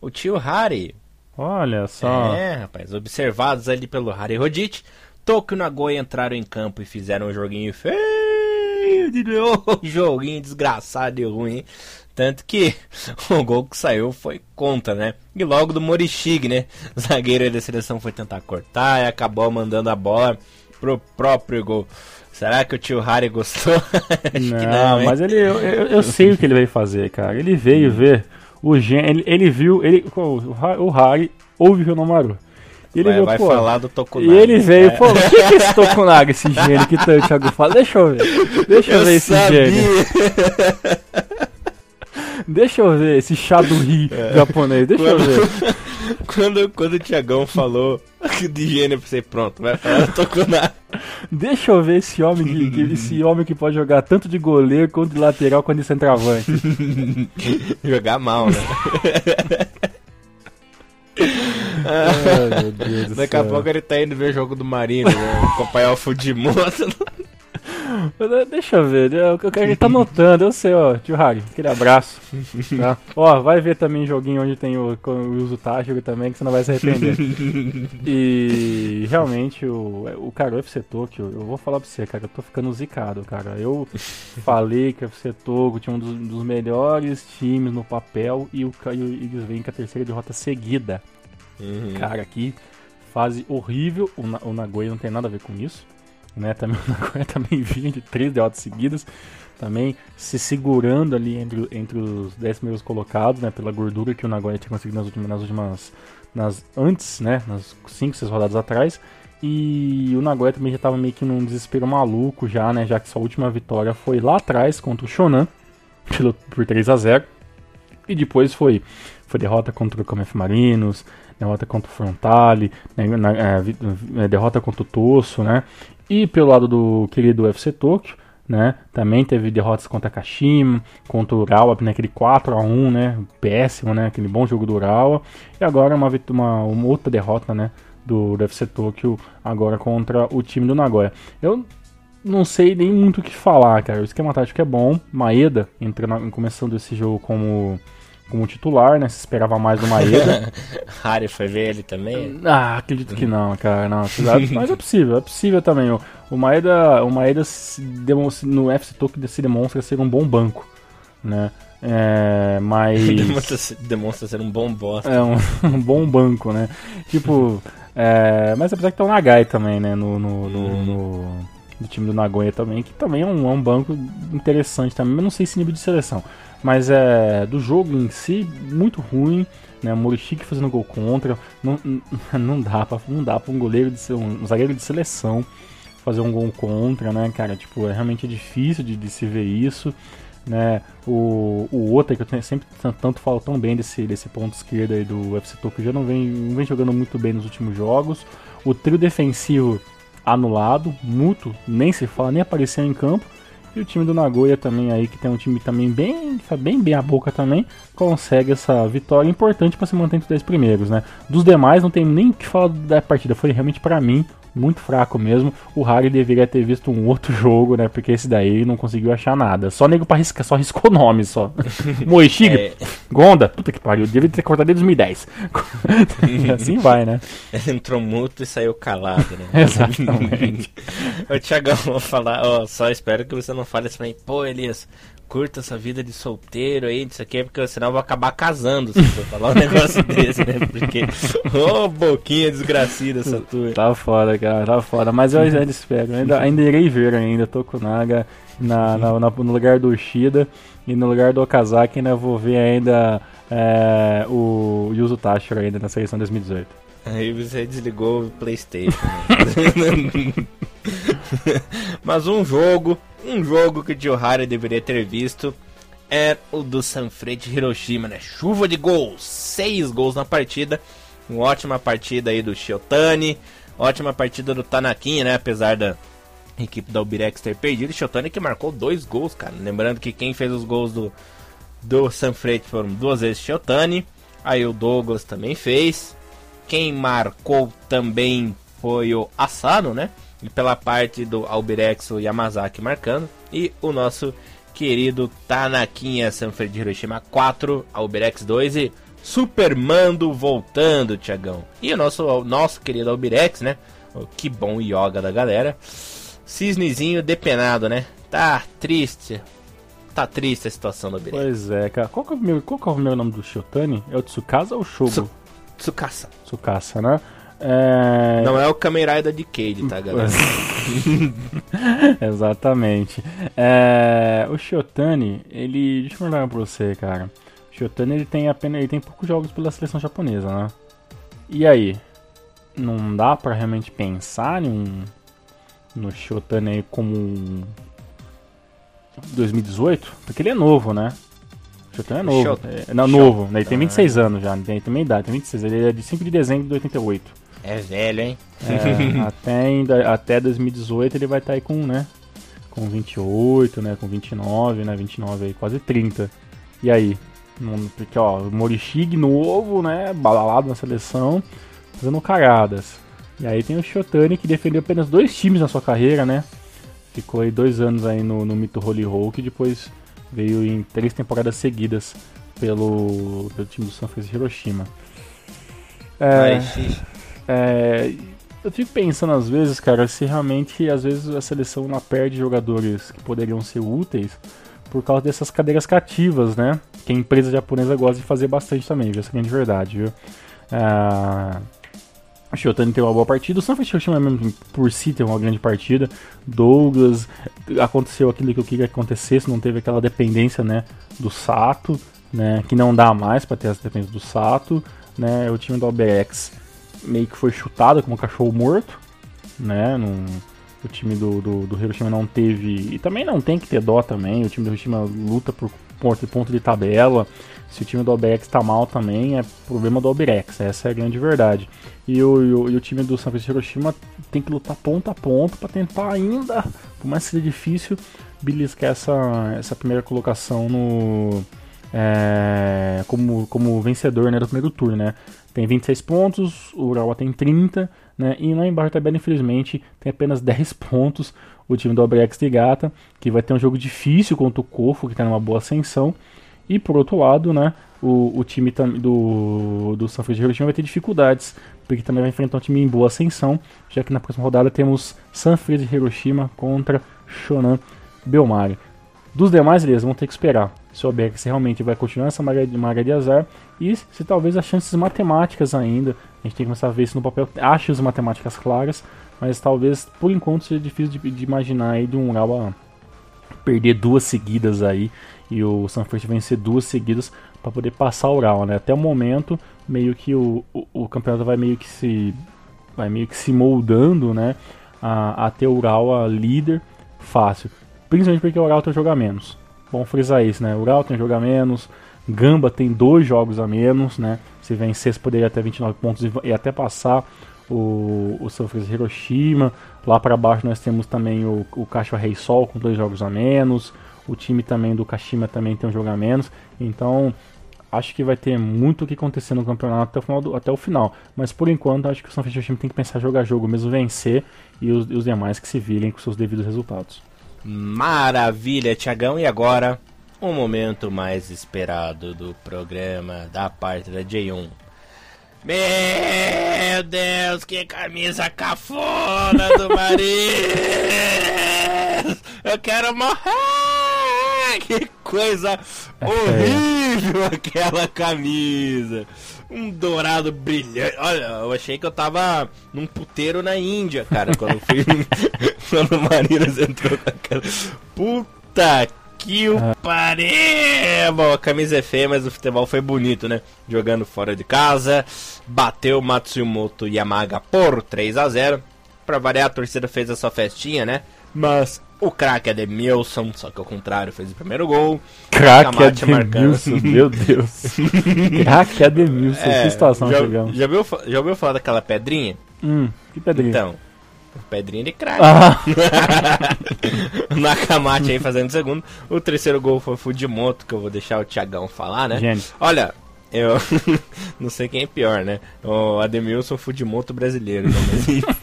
O tio Harry. Olha só. É, rapaz, observados ali pelo Harry Rodite, Tokyo e Nagoya entraram em campo e fizeram um joguinho feio de novo, joguinho desgraçado e ruim. Tanto que o gol que saiu foi contra, né? E logo do Morishig, né? O zagueiro da seleção foi tentar cortar e acabou mandando a bola pro próprio gol. Será que o tio Harry gostou? Acho não, que não, mas ele, eu, eu, eu, sei o que ele veio fazer, cara. Ele veio ver o gen, ele, ele viu, ele, o, o Harry ouve o Renomaru. Ele vai, veio, vai pô, falar do Tokunaga. E ele veio, é. pô, o que, que é esse Tokunaga, esse gênio que o Thiago fala? Deixa eu ver. Deixa eu, eu ver esse sabia. gênio. Deixa eu ver esse Shadowhi é. japonês, deixa quando, eu ver. Quando, quando o Tiagão falou de gênio pra ser pronto, vai falar do Tokunaga. Deixa eu ver esse homem que, esse homem que pode jogar tanto de goleiro quanto de lateral quanto de centroavante. jogar mal, né? Ai, Daqui a pouco ele tá indo ver o jogo do Marino, né? acompanhar o Fudimoto. Deixa eu ver, o que a gente tá anotando, eu sei, ó, tio Hag, aquele abraço. Tá? Ó, vai ver também joguinho onde tem o, o uso tático também, que você não vai se arrepender. e realmente, o, o cara, o FC Tokyo, eu vou falar pra você, cara, eu tô ficando zicado, cara. Eu falei que o FC Tokyo tinha um dos, dos melhores times no papel e, o, e eles vêm com a terceira derrota seguida. Uhum. Cara, aqui, fase horrível, o, o Nagoya não tem nada a ver com isso né? Também o Nagoya também vinha de três derrotas seguidas, também se segurando ali entre, entre os 10 primeiros colocados, né? Pela gordura que o Nagoya tinha conseguido nas últimas, nas últimas nas antes, né? Nas 5, 6 rodadas atrás. E o Nagoya também já estava meio que num desespero maluco já, né? Já que sua última vitória foi lá atrás contra o Shonan por 3 a 0 E depois foi, foi derrota contra o Kamef Marinos, derrota contra o Frontale, né, na, é, é, derrota contra o Tosso, né? E pelo lado do querido UFC Tokyo, né? Também teve derrotas contra Kashima, contra o Urawa, naquele 4 a 1 né? Péssimo, né? Aquele bom jogo do Urawa. E agora uma, uma, uma outra derrota, né? Do, do UFC Tokyo, agora contra o time do Nagoya. Eu não sei nem muito o que falar, cara. O esquema tático é bom. Maeda entrando, começando esse jogo como como titular, né? Se esperava mais do Maeda. Harry foi ver ele também? Ah, acredito que não, cara. Não, mas é possível, é possível também. O, o Maeda, o Maeda no FC Tokyo se demonstra ser um bom banco, né? É, mas. demonstra, demonstra ser um bom bosta. É, um, um bom banco, né? Tipo. É, mas apesar que tá o Nagai também, né? No, no, no, hum. no, no time do Nagoya também, que também é um, é um banco interessante também, mas não sei se nível de seleção. Mas é do jogo em si, muito ruim. Né, Morichique fazendo gol contra. Não, não dá para não dá para um goleiro de um, zagueiro de seleção fazer um gol contra, né, cara? Tipo, é realmente difícil de, de se ver isso. Né, o, o outro que eu sempre tanto falo tão bem desse, desse ponto esquerdo aí do UFC Tokyo já não vem, não vem jogando muito bem nos últimos jogos. O trio defensivo anulado, muito, nem se fala, nem apareceu em campo. E o time do Nagoya também aí, que tem um time também bem, bem bem a boca também, consegue essa vitória importante para se manter entre os 10 primeiros, né? Dos demais não tem nem o que falar da partida, foi realmente para mim muito fraco mesmo. O Harry deveria ter visto um outro jogo, né? Porque esse daí não conseguiu achar nada. Só nego pra riscar, só riscou nome só. Moishiga, é... Gonda, puta que pariu, devia ter cortado desde 2010. assim vai, né? Entrou muto e saiu calado, né? Exatamente. Ô, Tiagão, vou falar, ó, só espero que você não fale assim, pô, Elias, curta essa vida de solteiro aí, disso aqui, porque senão eu vou acabar casando se eu falar um negócio desse, né? Porque, ô oh, boquinha desgracida essa tua. Tá foda, cara, tá foda. Mas eu ainda espero, ainda, ainda irei ver ainda, Tokunaga na, na, na, no lugar do Shida e no lugar do Okazaki ainda vou ver ainda é, o Yuzo Tashiro ainda na seleção 2018. Aí você desligou o Playstation. Né? Mas um jogo um jogo que o Johari deveria ter visto é o do Sanfrecce Hiroshima, né? Chuva de gols, seis gols na partida. Uma ótima partida aí do Shiotani, ótima partida do Tanakin, né? Apesar da equipe da Ubirex ter perdido, Shiotani que marcou dois gols, cara. Lembrando que quem fez os gols do, do Sanfrecce foram duas vezes Shiotani, aí o Douglas também fez. Quem marcou também foi o Asano, né? E pela parte do Albirex, Yamazaki marcando. E o nosso querido Tanakinha Sanfrecce de Hiroshima 4, Albirex 2 e Supermando voltando, Tiagão. E o nosso, o nosso querido Albirex, né? Que bom yoga da galera. Cisnezinho depenado, né? Tá triste. Tá triste a situação do Birek. Pois é, cara. Qual que é o primeiro, qual que é o primeiro nome do Shotani? É o Tsukasa ou o Shogo? Tsu- Tsukasa. Tsukasa, né? É... Não é o Kamen Rider de Cade, tá, galera? Exatamente. É, o Shotani, ele. Deixa eu mandar pra você, cara. O Shotani ele tem apenas. Ele tem poucos jogos pela seleção japonesa, né? E aí? Não dá pra realmente pensar em um. No Shotani aí como um. 2018? Porque ele é novo, né? O Shotani é novo. Shot- É, não, Shot- novo. né? Ele tem 26 anos já, ele tem meia idade, tem 26. Ele é de 5 de dezembro de 88. É velho, hein? É, até, ainda, até 2018 ele vai estar aí com, né? Com 28, né? Com 29, né? 29 aí, quase 30. E aí? Porque, ó, o Morishig novo, né? Balalado na seleção, fazendo cagadas. E aí tem o Shotani que defendeu apenas dois times na sua carreira, né? Ficou aí dois anos aí no, no Mito Holy Hulk, depois veio em três temporadas seguidas pelo, pelo time do San Francisco Hiroshima. É. é, eu fico pensando às vezes, cara, se realmente às vezes a seleção ela perde jogadores que poderiam ser úteis por causa dessas cadeiras cativas, né? Que a empresa japonesa gosta de fazer bastante também, viu? Essa é grande verdade, viu? Ah, o Shotani teve uma boa partida, o San Francisco Hiroshima mesmo por si teve uma grande partida. Douglas, aconteceu aquilo que eu queria que acontecesse, não teve aquela dependência, né, do Sato, né, que não dá mais para ter essa dependência do Sato, né? O time do ABX meio que foi chutado como cachorro morto, né? Num- o time do, do, do Hiroshima não teve. E também não tem que ter dó também. O time do Hiroshima luta por ponto, ponto de tabela. Se o time do OBX tá mal também, é problema do OBX. Essa é a grande verdade. E o, e o, e o time do San Francisco Hiroshima tem que lutar ponto a ponto para tentar ainda, por mais que seja difícil, beliscar essa, essa primeira colocação no. é, como, como vencedor né, do primeiro turno, né? Tem 26 pontos, o Urawa tem 30, né? E lá embaixo da tabela, infelizmente, tem apenas 10 pontos o time do Abrex de Gata, que vai ter um jogo difícil contra o Kofo, que está numa boa ascensão. E por outro lado, né, o, o time do, do San Francisco Hiroshima vai ter dificuldades, porque também vai enfrentar um time em boa ascensão, já que na próxima rodada temos San Francisco Hiroshima contra Shonan Belmari. Dos demais, eles vão ter que esperar se o ABX realmente vai continuar essa maré de, azar e se talvez as chances matemáticas ainda, a gente tem que começar a ver isso no papel, ache as matemáticas claras, mas talvez por enquanto seja difícil de, de imaginar aí de um Urawa perder duas seguidas aí e o Sanford vencer duas seguidas para poder passar o Ural, né? Até o momento, meio que o, o, o campeonato vai meio que se vai meio que se moldando, né? A, a ter o a líder fácil, principalmente porque o Ural tem menos. Bom frisar isso, né? O Ural tem menos, Gamba tem dois jogos a menos, né? Se vencesse poderia até 29 pontos e, até passar o, o San Francisco Hiroshima. Lá para baixo nós temos também o, o Kashiwa Rei Sol com dois jogos a menos. O time também do Kashima também tem um jogo a menos. Então acho que vai ter muito o que acontecer no campeonato até o final. do- até o final. Mas por enquanto acho que o San Francisco Hiroshima tem que pensar em jogar jogo mesmo, vencer e os, e os demais que se virem com seus devidos resultados. Maravilha, Tiagão. E agora, o momento mais esperado do programa da parte da J1. Meu Deus, que camisa cafona do Mariz! Eu quero morrer! Que coisa horrível aquela camisa! Um dourado brilhante. Olha, eu achei que eu tava num puteiro na Índia, cara, quando fui. quando o Marinas entrou com aquela. Puta que o pariu! Bom, a camisa é feia, mas o futebol foi bonito, né? Jogando fora de casa, bateu Matsumoto Yamaga por 3 a 0 Pra variar, a torcida fez a sua festinha, né? Mas o craque Ademilson, só que ao contrário, fez o primeiro gol. Crack Camacho Ademilson, meu Deus. Crack Ademilson, É, que situação já, chegamos. já, ouviu, já ouviu falar daquela pedrinha? Hum, que pedrinha. Então, pedrinha de craque. Ah, Nakamate aí fazendo o segundo. O terceiro gol foi o Fudimoto, que eu vou deixar o Thiagão falar, né? Gênio. Olha, eu não sei quem é pior, né? O Ademilson Fudimoto brasileiro. Né?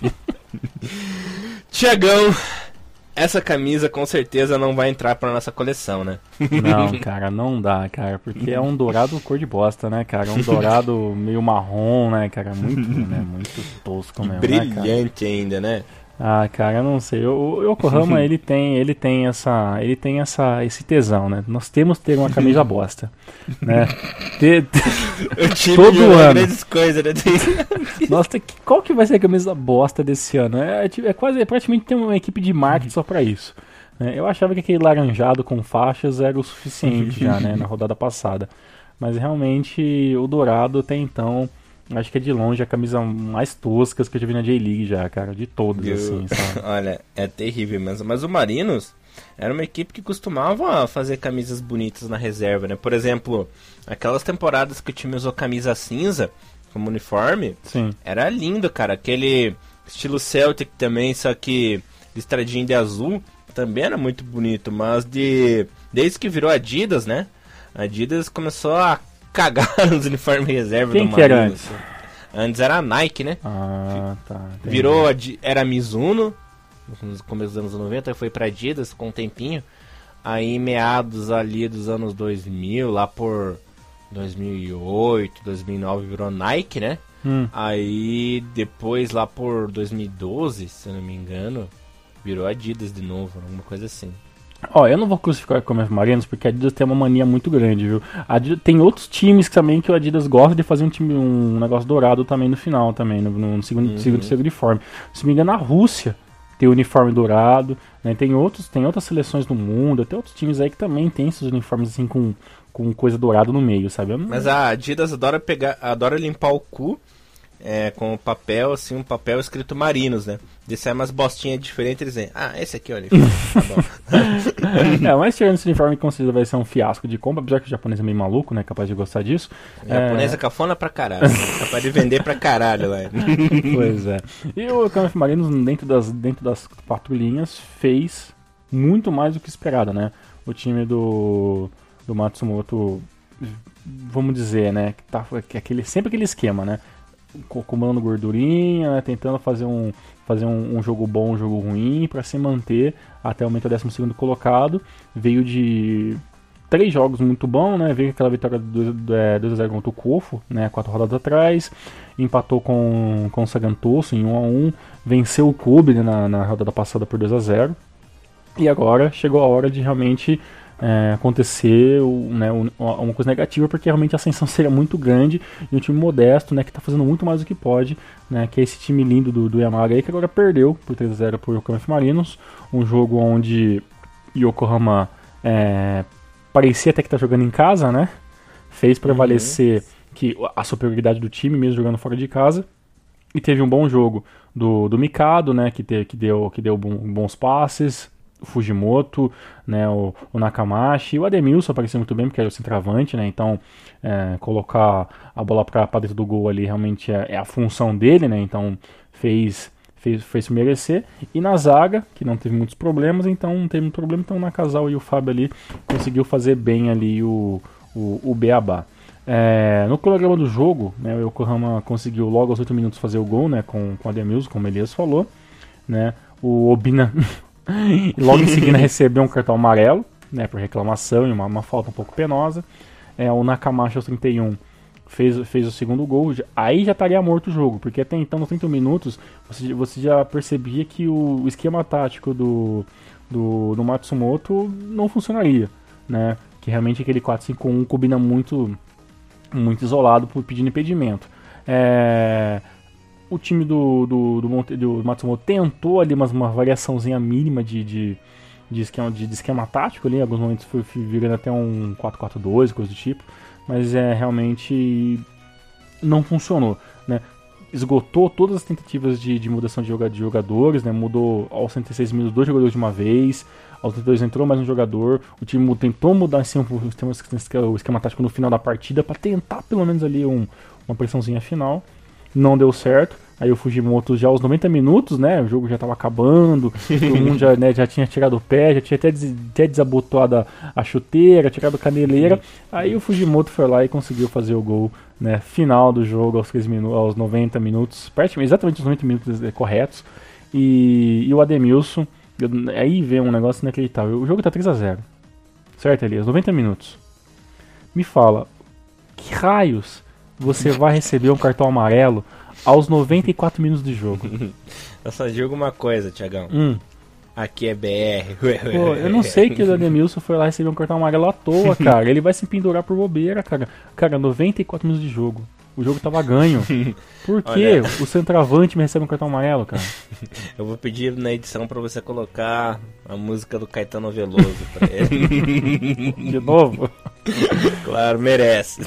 Mas. Tiagão, essa camisa com certeza não vai entrar pra nossa coleção, né? Não, cara, não dá, cara, porque é um dourado cor de bosta, né, cara? Um dourado meio marrom, né, cara? Muito, né, muito tosco mesmo, né, cara? Brilhante ainda, né? Ah, cara, eu não sei. O, o Yokohama ele tem, ele tem essa, ele tem essa, esse tesão, né? Nós temos que ter uma camisa bosta, né? Ter, ter, todo ano. Coisas, né? Nossa, qual que vai ser a camisa bosta desse ano? É, é quase, é praticamente tem uma equipe de marketing só para isso. Né? Eu achava que aquele laranjado com faixas era o suficiente já, né? Na rodada passada, mas realmente o dourado até então Acho que é de longe a camisa mais tosca que eu já vi na J-League já, cara, de todas, assim, sabe? Olha, é terrível mesmo. Mas o Marinos era uma equipe que costumava fazer camisas bonitas na reserva, né? Por exemplo, aquelas temporadas que o time usou camisa cinza como uniforme, Sim. era lindo, cara. Aquele estilo Celtic também, só que listradinho de azul, também era muito bonito. Mas de desde que virou Adidas, né? Adidas começou a cagaram os uniformes reserva Quem do que era antes? Antes era a Nike, né? Ah, tá. Entendi. Virou, era a Mizuno, no começo dos anos 90, foi pra Adidas com um tempinho. Aí meados ali dos anos 2000, lá por 2008, 2009 virou Nike, né? Hum. Aí depois lá por 2012, se eu não me engano, virou Adidas de novo, alguma coisa assim. Ó, eu não vou crucificar o Comércio Marinos porque a Adidas tem uma mania muito grande, viu? Adidas, tem outros times também que o Adidas gosta de fazer um time um negócio dourado também no final também, no, no segundo, uhum. segundo, segundo uniforme. Se me engano, a Rússia tem o uniforme dourado, né? Tem outros, tem outras seleções no mundo, tem outros times aí que também tem esses uniformes assim com, com coisa dourada no meio, sabe? Mas a Adidas adora pegar, adora limpar o cu é, com o papel, assim, um papel escrito Marinos, né? De sair umas bostinhas diferentes, eles dizem, ah, esse aqui, olha. tá bom. é, mas tirando esse uniforme com certeza vai ser um fiasco de compra, apesar que o japonês é meio maluco, né? Capaz de gostar disso. O japonês é, é cafona pra caralho, né? capaz de vender pra caralho lá. pois é. E o Camaf Marinos, dentro das, dentro das quatro linhas, fez muito mais do que esperado, né? O time do, do Matsumoto, vamos dizer, né? Que, tá, que é aquele, sempre aquele esquema, né? Acumulando gordurinha, né, tentando fazer um, fazer um, um, jogo bom, um jogo ruim, para se manter até o momento 12 colocado. Veio de três jogos muito bom, né? Veio aquela vitória 2x0 é, contra o Kofo, né? Quatro rodadas atrás. Empatou com, com o Sagantoso em 1x1. Venceu o Kobe né, na, na rodada passada por 2x0. E agora chegou a hora de realmente é, acontecer né, uma coisa negativa, porque realmente a ascensão seria muito grande e um time modesto, né, que está fazendo muito mais do que pode, né, que é esse time lindo do, do Yamaga aí, que agora perdeu por 3 a 0 por Yokohama Marinos, um jogo onde Yokohama é, parecia até que está jogando em casa, né, fez prevalecer uhum. que a superioridade do time, mesmo jogando fora de casa, e teve um bom jogo do, do Mikado, né, que, te, que deu, que deu bons passes, Fujimoto, né, o, o Nakamashi, o Ademilson apareceu muito bem porque era o centroavante, né, então é, colocar a bola para dentro do gol ali realmente é, é, a função dele, né, então fez fez, fez merecer. E na zaga, que não teve muitos problemas, então não teve muito problema, então na Casal e o Fábio ali conseguiu fazer bem ali o, o, o Beabá. É, no cronograma do jogo, né, o Yokohama conseguiu logo aos 8 minutos fazer o gol, né, com, com o Ademilson, como o Elias falou, né, o Obina e logo em seguida recebeu um cartão amarelo, né, por reclamação e uma, uma falta um pouco penosa. É, o Nakamashi aos 31 fez, fez o segundo gol. Aí já estaria morto o jogo, porque até então, nos 30 minutos, você, você já percebia que o, esquema tático do, do, do, Matsumoto não funcionaria, né? Que realmente aquele 4-5-1 combina muito, muito isolado, pedindo impedimento. É, o time do, do, do, Monte, do Matsumoto tentou ali uma, uma variaçãozinha mínima de, de, de, esquema, de, de esquema tático ali, em alguns momentos foi virando até um 4-4-2, coisa do tipo, mas é realmente não funcionou, né? Esgotou todas as tentativas de, de mudação de, de jogadores, né? Mudou aos 106 minutos dois jogadores de uma vez, aos 32 entrou mais um jogador, o time tentou mudar assim, o, o esquema tático no final da partida para tentar pelo menos ali um, uma pressãozinha final não deu certo. Aí o Fujimoto já aos 90 minutos, né? O jogo já estava acabando, todo mundo já, né, já tinha tirado o pé, já tinha até, des, até desabotoado a, a chuteira, tirado a caneleira. Aí o Fujimoto foi lá e conseguiu fazer o gol né, final do jogo aos, 15 minutos, aos 90 minutos, exatamente os 90 minutos é, corretos. E, e o Ademilson, eu, aí vem um negócio inacreditável. O jogo tá 3 a 0 Certo, Elias? 90 minutos. Me fala, que raios você vai receber um cartão amarelo aos 94 minutos de jogo. Eu só digo uma coisa, Tiagão. Hum. Aqui é BR. Pô, eu não sei que o Ademilson foi lá receber um cartão amarelo à toa, cara. Ele vai se pendurar por bobeira, cara. Cara, 94 minutos de jogo. O jogo tava ganho. Por que o centroavante me recebe um cartão amarelo, cara? Eu vou pedir na edição pra você colocar a música do Caetano Veloso pra ele. De novo? claro, merece.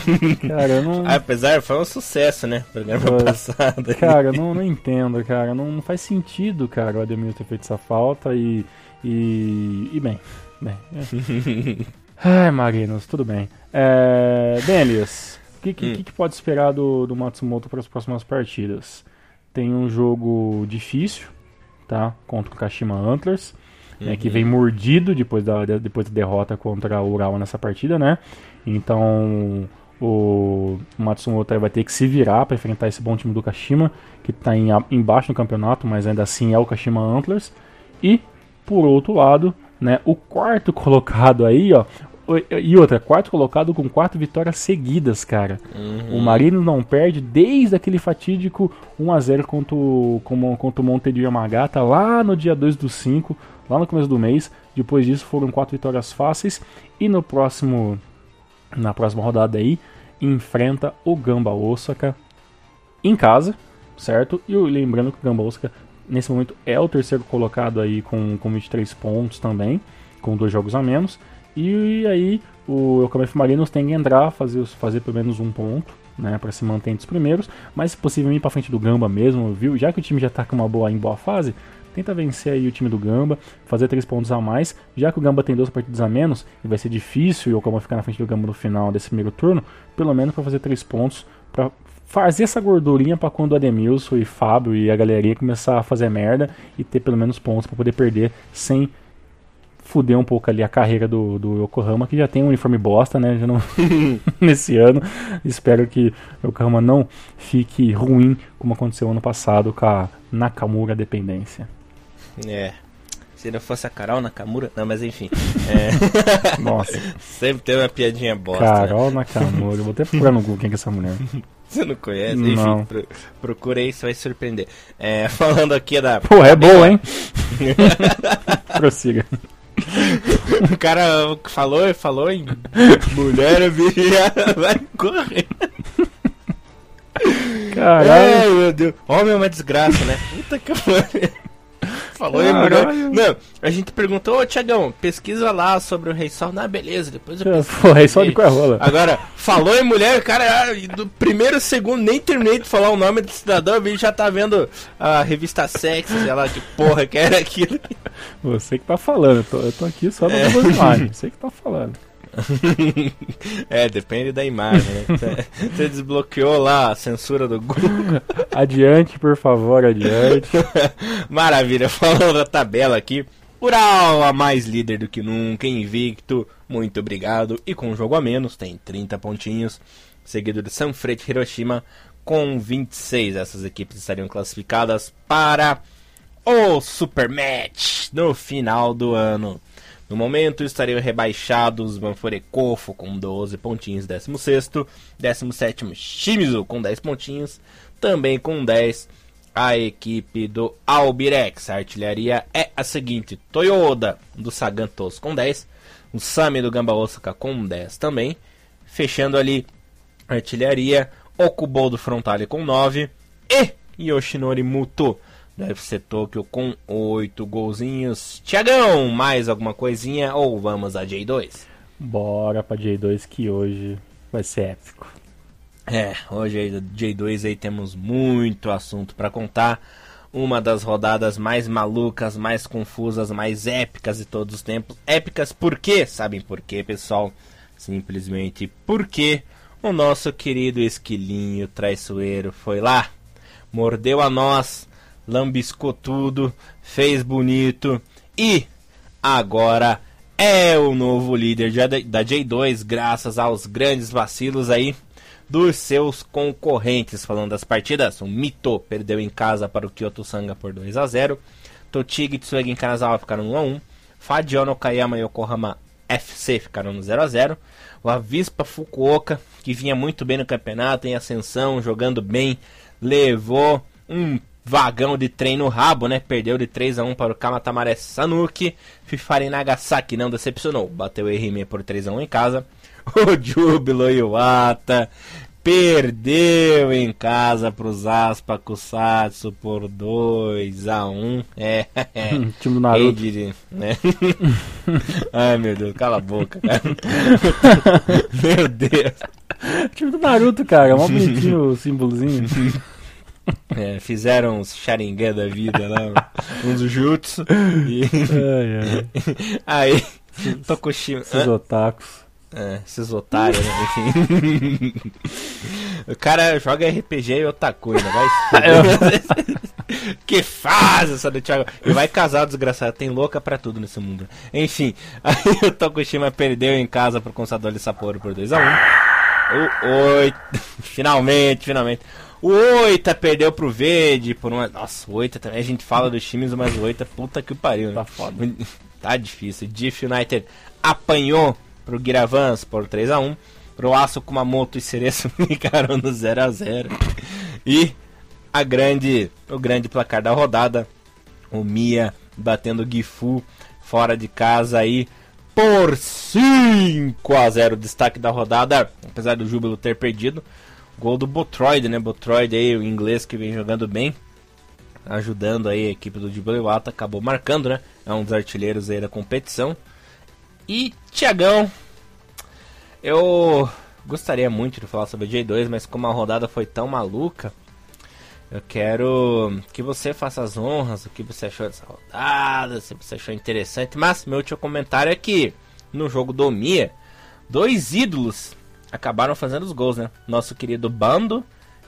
Cara, não. Apesar, foi um sucesso, né? Programa Foi. passado. Cara, não, não entendo, cara. Não, não faz sentido, cara, o Ademilson ter feito essa falta e. E. E bem. Bem. é. Ai, Marinos, tudo bem. É, bem, Elias, o que, que, Hum. que pode esperar do, do Matsumoto para as próximas partidas? Tem um jogo difícil, tá? Contra o Kashima Antlers, né, que vem mordido depois da, depois da derrota contra o Urawa nessa partida, né? Então o Matsumoto vai ter que se virar para enfrentar esse bom time do Kashima, que está em, embaixo no campeonato, mas ainda assim é o Kashima Antlers. E, por outro lado, né, o quarto colocado aí, ó. E outra, quarto colocado com quatro vitórias seguidas, cara. O Marino não perde desde aquele fatídico 1x0 contra o, contra o Monte de Yamagata lá no dia 2 do 5, lá no começo do mês. Depois disso foram quatro vitórias fáceis. E no próximo. Na próxima rodada aí, enfrenta o Gamba Osaka em casa, certo? E lembrando que o Gamba Osaka nesse momento é o terceiro colocado aí com, com 23 pontos também, com dois jogos a menos. E aí o Yokohama Marinos tem que entrar, fazer, fazer pelo menos um ponto, né, para se manter entre os primeiros, mas se possível ir para frente do Gamba mesmo, viu? Já que o time já tá com uma boa em boa fase, tenta vencer aí o time do Gamba, fazer três pontos a mais, já que o Gamba tem duas partidas a menos e vai ser difícil o Yokohama ficar na frente do Gamba no final desse primeiro turno, pelo menos para fazer três pontos para fazer essa gordurinha para quando o Ademilson e Fábio e a galerinha começar a fazer merda e ter pelo menos pontos para poder perder sem fuder um pouco ali a carreira do, do Yokohama, que já tem um uniforme bosta, né? Já não nesse ano. Espero que o Yokohama não fique ruim como aconteceu ano passado com a Nakamura dependência. É. Se não fosse a Carol Nakamura. Não, mas enfim. É, Nossa, sempre tem uma piadinha bosta. né? Carol Nakamura. Eu vou até procurar no Google quem que é essa mulher. Você não conhece? Não. Enfim, pro, procura aí, você vai se surpreender. É, falando aqui da. Pô, é boa, hein? Prossiga. O cara falou, falou em mulher, viado, vai correr. Caralho. Ai, meu Deus. Homem é uma desgraça, né? Puta que pariu. Falou. Caralho. Não, a gente perguntou, ô Tiagão, pesquisa lá sobre o Rei Sol. Não, beleza, depois eu pesquiso. Pô, é só de qual é rola. Agora, falou em mulher, cara, ah, do primeiro segundo, nem terminei de falar o nome do cidadão, o bicho já tá vendo a revista sexy, sei lá que porra que era aquilo. Você que tá falando, eu tô, eu tô aqui só no É. Imagem. Você que tá falando. é, depende da imagem, né? Você- desbloqueou lá a censura do Google. Adiante, por favor, adiante. Maravilha, falando da tabela aqui. Ural, a mais líder do que nunca, invicto, muito obrigado. E com um jogo a menos, tem 30 pontinhos. Seguido de Sanfrecce Hiroshima com 26. Essas equipes estariam classificadas para o Super Match no final do ano. No momento estariam rebaixados Manfurecofo com 12 pontinhos, 16 17 Shimizu com 10 pontinhos, também com 10 a equipe do Albirex. A artilharia é a seguinte: Toyoda do Sagantos com 10, o Sami do Gamba Osaka com 10 também, fechando ali a artilharia, Okubo do Frontale com 9 e Yoshinori Muto do FC Tokyo com 8 golzinhos. Tiagão, mais alguma coisinha ou vamos a J2? Bora pra J2 que hoje vai ser épico. É, hoje aí, J2 aí temos muito assunto para contar. Uma das rodadas mais malucas, mais confusas, mais épicas de todos os tempos. Épicas por quê? Sabem por quê, pessoal? Simplesmente porque o nosso querido esquilinho traiçoeiro foi lá, mordeu a nós, lambiscou tudo, fez bonito e agora é o novo líder da da J2, graças aos grandes vacilos aí dos seus concorrentes. Falando das partidas, o Mito perdeu em casa para o Kyoto Sanga por 2 a 0 Tochigi e Tsuegi Kanazawa ficaram no 1 a 1 Fadiano Kayama e Yokohama FC ficaram no 0 a 0 O Avispa Fukuoka, que vinha muito bem no campeonato, em ascensão, jogando bem, levou um vagão de trem no rabo, né? Perdeu de 3 a 1 para o Kamatamare Sanuki. Fifari Nagasaki não decepcionou. Bateu o Ehime por 3 a 1 em casa. O Júbilo Iwata perdeu em casa para os Aspa Kusatsu por 2 a 1 É, é. time do Naruto. Eiji, né? Ai meu Deus, cala a boca, cara. meu Deus. time do Naruto, cara, é mó bonitinho o símbolozinho. É, fizeram uns Sharingan da vida lá, uns jutsu. E... Ai, ai. Aí, Tokushima. Esses otakus. É, esses otários, né? Enfim. o cara joga RPG e otaku ainda, vai fuder. Que faz essa do Thiago? E vai casar, desgraçado. Tem louca pra tudo nesse mundo. Enfim, aí o Tokushima perdeu em casa pro Consadole Sapporo por 2x1. O 8. Finalmente, finalmente. O Oita perdeu pro Verde por uma. Nossa, o Oita também. A gente fala dos times, mas o Oita, puta que pariu, né? Tá foda. Tá difícil. Diff United apanhou pro Giravans por 3x1. Pro Aço Kumamoto e Cereço ficaram no 0x0. E a grande, o grande placar da rodada. O Mia batendo o Gifu fora de casa aí por 5 a 0 Destaque da rodada, apesar do Júbilo ter perdido. Gol do Botroid, né? Botroid aí, o inglês que vem jogando bem. Ajudando aí a equipe do Júbilo Iwata. Acabou marcando, né? É um dos artilheiros aí da competição. E Tiagão, eu gostaria muito de falar sobre o J2, mas como a rodada foi tão maluca, eu quero que você faça as honras, o que você achou dessa rodada, se você achou interessante. Mas meu último comentário é que no jogo do Mia, dois ídolos acabaram fazendo os gols, né? Nosso querido Bando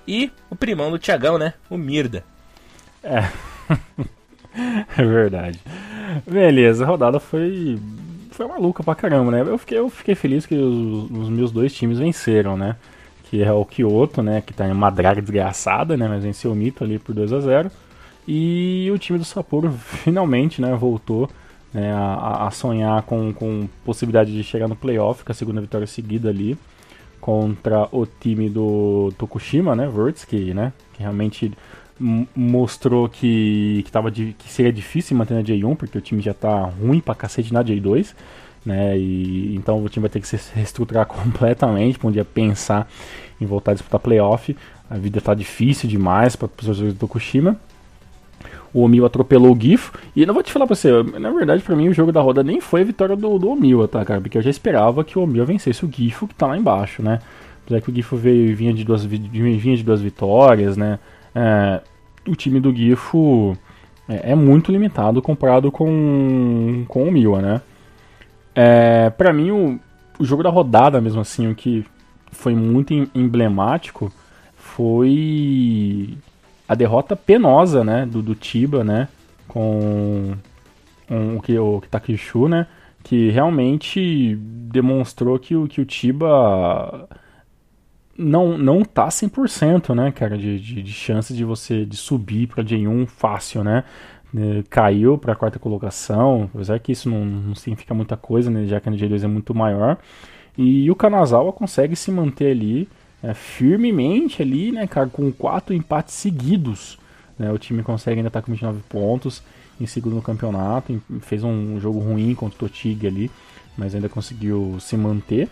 e o primão do Tiagão, né? O Mirda. É. é verdade. Beleza, a rodada foi foi maluca pra caramba, né? Eu fiquei, eu fiquei feliz que os, os meus dois times venceram, né? Que é o Kyoto, né? Que tá em uma draga desgraçada, né? Mas venceu o Mito ali por 2 a 0 E o time do Sapporo finalmente, né? Voltou né, a, a sonhar com, com possibilidade de chegar no playoff, com a segunda vitória seguida ali contra o time do Tokushima, né, Verts, que, né, que realmente mostrou que, que, tava de, que seria difícil manter na J1, porque o time já tá ruim pra cacete na J2, né, e então o time vai ter que se reestruturar completamente para um dia pensar em voltar a disputar playoff. A vida tá difícil demais para os jogadores do Tokushima o Omil atropelou o Gif. E não vou te falar pra você, na verdade, pra mim o jogo da roda nem foi a vitória do, do Omil, tá, cara? Porque eu já esperava que o Omil vencesse o Gifo, que tá lá embaixo, né? Apesar que o Gifo veio, vinha, de duas, vinha de duas vitórias, né? É, o time do Gifo é, é, muito limitado comparado com, com o Mil, né? É, pra mim, o, o jogo da rodada, mesmo assim, o que foi muito emblemático foi a derrota penosa, né, do, do Tiba, né, com o que o Takishu, né, que realmente demonstrou que o que o Tiba não não tá 100%, né, cara, de, de, de chances de você de subir para J1 fácil, né? É, caiu para a quarta colocação, apesar que isso não, não significa muita coisa, né, já que a J2 é muito maior. E o Kanazawa consegue se manter ali é, firmemente ali, né, cara, com quatro empates seguidos. Né, o time consegue ainda estar tá com 29 pontos em segundo no campeonato. Fez um jogo ruim contra o Totig ali, mas ainda conseguiu se manter.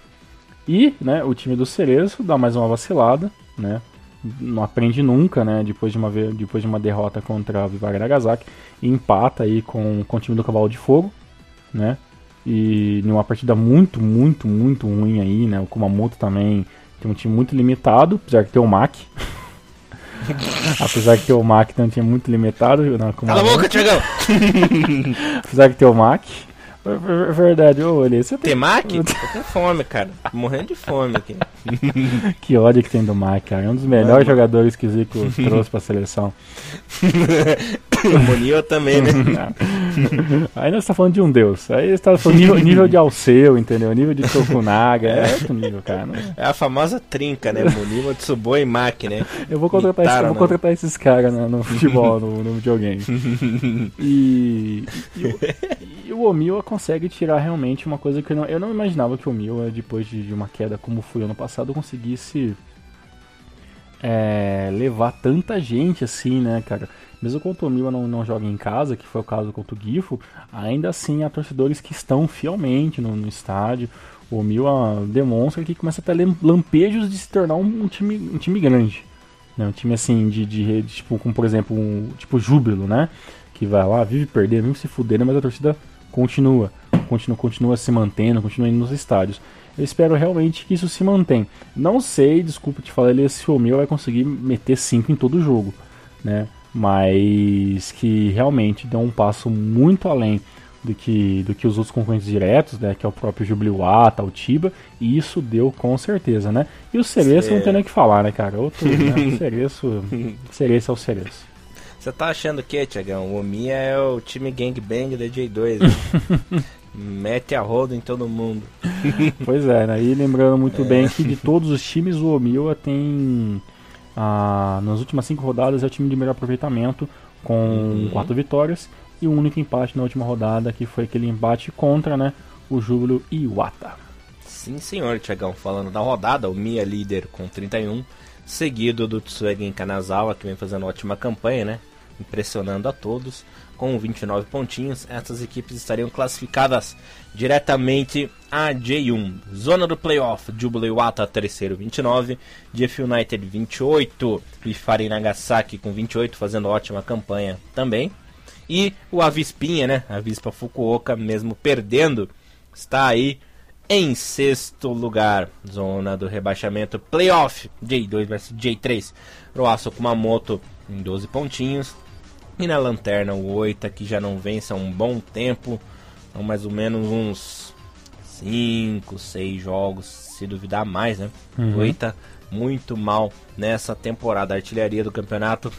E né, o time do Cerezo dá mais uma vacilada, né? Não aprende nunca, né? Depois de uma, depois de uma derrota contra a Vivar Nagasaki. Empata aí com, com o time do Cavalo de Fogo, né? E numa partida muito, muito, muito ruim aí, né? O Kumamoto também tem um time muito limitado, apesar de ter o Mac. apesar de ter o Mac tem um time muito limitado. Não, Cala a boca, Tiagão! apesar de ter o Mac. É verdade, ô olhei. Você tem... tem Mac? Eu tô com fome, cara. Morrendo de fome aqui. que ódio que tem do Mac, cara. É um dos melhores Mano. jogadores que o Zico trouxe pra seleção. o Monil também, né? Aí nós tá falando de um deus. Aí você tá falando nível, nível de Alceu, entendeu? Nível de Tokunaga. É outro nível, cara. É a famosa trinca, né? Monil, Tsuboi e Mac, né? Eu vou contratar, esse, eu vou né? contratar esses caras né, no futebol, no, no videogame. E, e, e o Omil consegue tirar realmente uma coisa que eu não, eu não imaginava que o Omil, depois de, de uma queda como foi ano passado, conseguisse é, levar tanta gente assim, né, cara? mesmo quando o Miwa não, não joga em casa, que foi o caso contra o Gifo, ainda assim há torcedores que estão fielmente no, no estádio. O Miwa demonstra que começa a ter lampejos de se tornar um, um time, um time grande. Né? Um time assim, de, de, de, tipo, como por exemplo, um tipo júbilo, né? Que vai lá, vive perdendo, vive se fudendo, mas a torcida continua, continua, continua se mantendo, continua indo nos estádios. Eu espero realmente que isso se mantenha. Não sei, desculpa te falar, se o meu vai conseguir meter 5 em todo o jogo, né? Mas que realmente dê um passo muito além do que, do que os outros concorrentes diretos, né? Que é o próprio Jubiluata, o Tiba, e isso deu com certeza, né? E o Cereço não tem nem o que falar, né, cara? Outro, né? O Cereço, Cereço é o Cereço. Você tá achando o que, Tiagão? O Omiya é o time gangbang da J2, né? Mete a roda em todo mundo. pois é, né? E lembrando muito é. bem que de todos os times, o Omiya tem. Ah, nas últimas cinco rodadas é o time de melhor aproveitamento, com uhum. quatro vitórias e um único empate na última rodada, que foi aquele empate contra né, o Júbilo Iwata. Sim, senhor, Tiagão. Falando da rodada, o Mia líder com 31, seguido do Tsuegen Kanazawa, que vem fazendo ótima campanha, né? Impressionando a todos, com 29 pontinhos. Essas equipes estariam classificadas diretamente a J1. Zona do playoff, Júbilo Iwata terceiro, 29, Jeff United 28, Ifari Nagasaki com 28, fazendo ótima campanha também. E o Avispinha, né? Avispa Fukuoka, mesmo perdendo, está aí em sexto lugar. Zona do rebaixamento playoff. J2 versus J3. Roaço Kumamoto em 12 pontinhos. E na lanterna o Oita, que já não vence há um bom tempo. São mais ou menos uns 5, 6 jogos, se duvidar mais, né? Uhum. Oita muito mal nessa temporada. Artilharia do campeonato.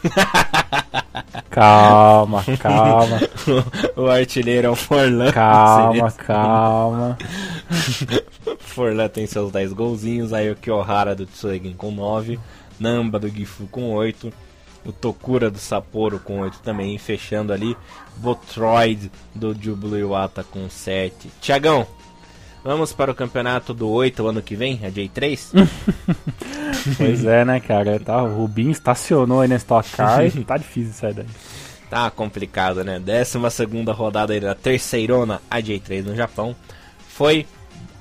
calma, calma. o, artilheiro é o Forlan. Calma, calma. Forlan tem seus 10 golzinhos. Aí o Kyohara do Tsuegen com 9. Namba do Gifu com 8. O Tokura do Sapporo com 8 também. Fechando ali. Botroid do Jubilo Iwata com 7. Tiagão, Vamos para o campeonato do 8 ano que vem, a J3? pois é, né, cara? Tá, o Rubinho estacionou aí na Stock Car e tá difícil sair daí. Tá complicado, né? 12 segunda rodada aí da terceirona, a J3 no Japão. Foi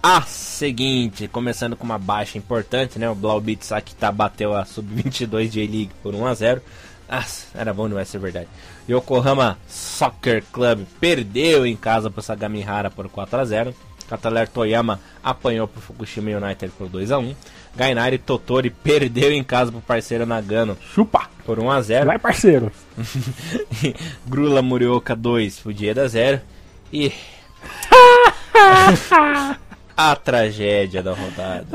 a seguinte, começando com uma baixa importante, né? O Blaubitz tá bateu a sub-22 J-League por 1 a 0 ah, era bom demais ser verdade. Yokohama Soccer Club perdeu em casa para Sagamihara por 4 a 0 Cataler Toyama apanhou para Fukushima United por 2 a 1 Gainari Totori perdeu em casa pro parceiro Nagano. Chupa! Por 1 a 0 Vai, parceiro! Grula Murioka 2, Fudieda 0. E. a tragédia da rodada.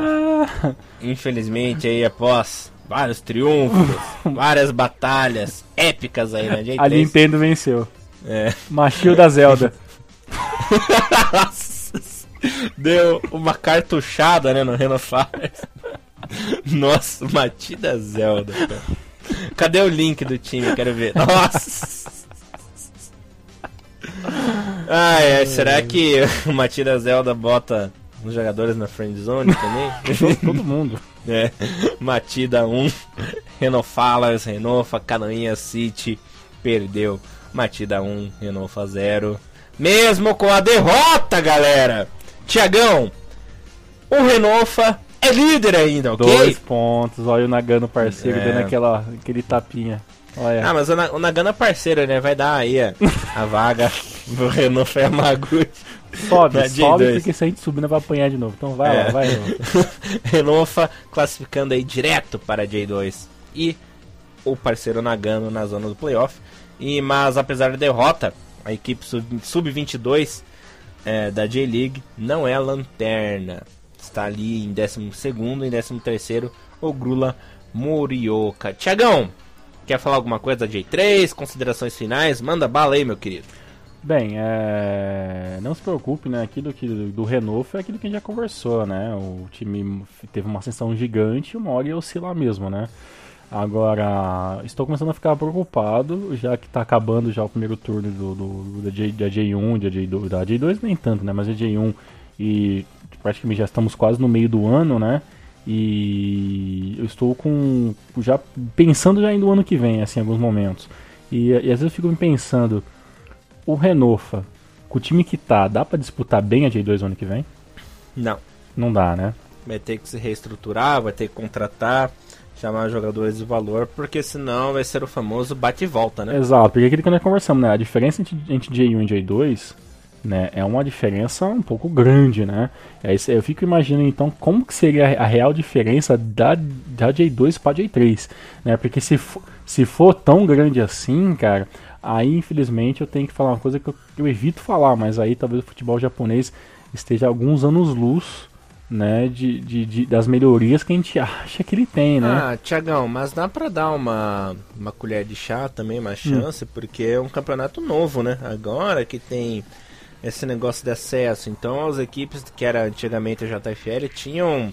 Infelizmente, aí após vários triunfos, várias batalhas épicas aí na J3. A Nintendo venceu. É. Machio da Zelda. deu uma cartuchada, né, no Renault Fires. Nossa, Matida Zelda, cara. Cadê o link do time? Quero ver. Nossa! Ah, é. Será que o Matida Zelda bota os jogadores na friend zone também? Todo mundo. É. Matida 1, Renault Falas, Renault, Canoinha City, perdeu. Matida 1, Renault 0. Mesmo com a derrota, galera! Tiagão, o Renofa é líder ainda, ok? Dois pontos, olha o Nagano parceiro é. dando aquela, aquele tapinha. Olha. Ah, mas o, o Nagano é parceiro, né? Vai dar aí a, a vaga do Renofa e Sobe, sobe, porque se a gente subir, não vai apanhar de novo. Então vai é. lá, vai. Renofa classificando aí direto para J2. E o parceiro Nagano na zona do playoff. E, mas apesar da derrota, a equipe sub-22 é, da J-League não é a lanterna. Está ali em 12 e 13 o Grula Morioka. Tiagão, quer falar alguma coisa da J3? Considerações finais? Manda bala aí, meu querido. Bem, é... não se preocupe, né? Aquilo que do Renault foi aquilo que a gente já conversou, né? O time teve uma ascensão gigante e uma hora ia oscilar mesmo, né? Agora, estou começando a ficar preocupado, já que está acabando já o primeiro turno do, do da, J, da J1, da J2, da J2 nem tanto, né? Mas a J1 e praticamente já estamos quase no meio do ano, né? E eu estou com já pensando já no ano que vem, assim, em alguns momentos. E, e às vezes eu fico me pensando, o Renofa, com o time que tá, dá para disputar bem a J2 ano que vem? Não. Não dá, né? Vai ter que se reestruturar, vai ter que contratar, chamar jogadores de valor, porque senão vai ser o famoso bate e volta, né? Exato, porque aquilo que nós conversamos, né? A diferença entre, entre J1 e J2 né, é uma diferença um pouco grande, né? Aí eu fico imaginando então como que seria a real diferença da, da J2 para J3, né? Porque se for, se for tão grande assim, cara, aí infelizmente eu tenho que falar uma coisa que eu, eu evito falar, mas aí talvez o futebol japonês esteja alguns anos luz né, de, de, de, das melhorias que a gente acha que ele tem, né? Ah, Tiagão, mas dá pra dar uma, uma colher de chá também, uma hum. chance, hum. porque é um campeonato novo, né? Agora que tem esse negócio de acesso, então as equipes que era antigamente a JFL tinham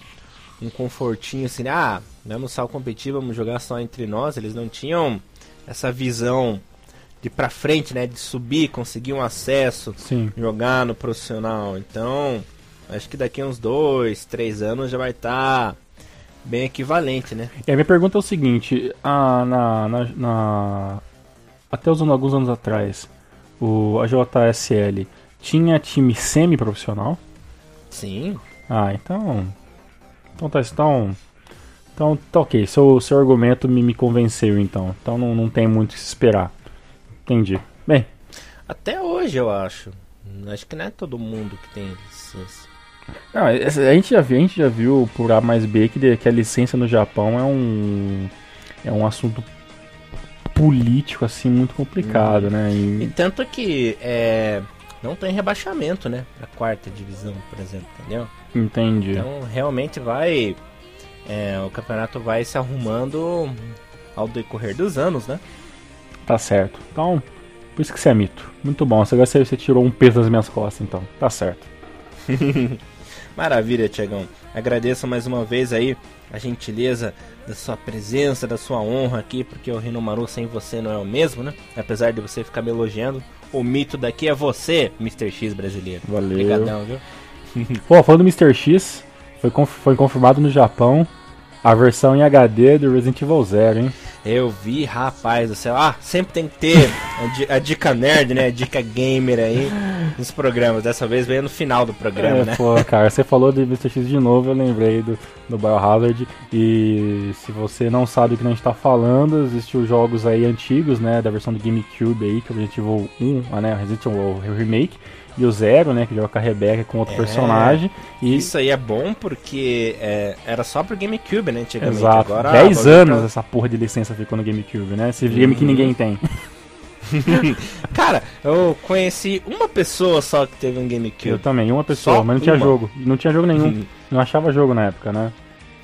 um confortinho assim, ah, vamos só competir, vamos jogar só entre nós, eles não tinham essa visão de pra frente, né, de subir, conseguir um acesso, Sim. jogar no profissional, então Acho que daqui uns dois, três anos já vai estar tá bem equivalente, né? E a minha pergunta é o seguinte, a, na, na, na, até os alguns anos atrás, o, a JSL tinha time semi-profissional? Sim. Ah, então... Então tá, então... Então tá ok, seu, seu argumento me, me convenceu então. Então não, não tem muito o que se esperar. Entendi. Bem. Até hoje eu acho. Acho que não é todo mundo que tem esses, não, a gente já viu, a gente já viu por A mais B que, que a licença no Japão é um é um assunto político assim muito complicado, hum. né? E... e... tanto que é, não tem rebaixamento, né? A quarta divisão, por exemplo, entendeu? Entendi. Então realmente vai é, o campeonato vai se arrumando ao decorrer dos anos, né? Tá certo. Então, por isso que você é mito. Muito bom. Agora você, você tirou um peso das minhas costas, então. Tá certo. Maravilha, Tiagão. Agradeço mais uma vez aí a gentileza da sua presença, da sua honra aqui, porque o Rinomaru sem você não é o mesmo, né? Apesar de você ficar me elogiando, o mito daqui é você, Mr. X brasileiro. Valeu. Obrigadão, viu? Pô, falando do Mr. X, foi, conf foi confirmado no Japão a versão em HD do Resident Evil Zero, hein? Eu vi, rapaz do céu. Ah, sempre tem que ter a, dica nerd, né? A dica gamer aí nos programas. Dessa vez veio no final do programa, é, né? Pô, cara, você falou de Mr. X de novo, eu lembrei do, do Biohazard. E se você não sabe o que a gente tá falando, existem os jogos aí antigos, né? Da versão do GameCube aí, que é o Resident Evil 1, né? Resident Evil Remake e o Zero, né, que joga com a Rebecca com outro é, personagem. E... Isso aí é bom porque é, era só pro GameCube, né, antigamente. Exato. Agora, 10 anos pra... essa porra de licença ficou no GameCube, né? Esse game que ninguém tem. Cara, eu conheci uma pessoa só que teve um GameCube. Eu também, uma pessoa, só mas não tinha uma. jogo. Não tinha jogo nenhum. não achava jogo na época, né?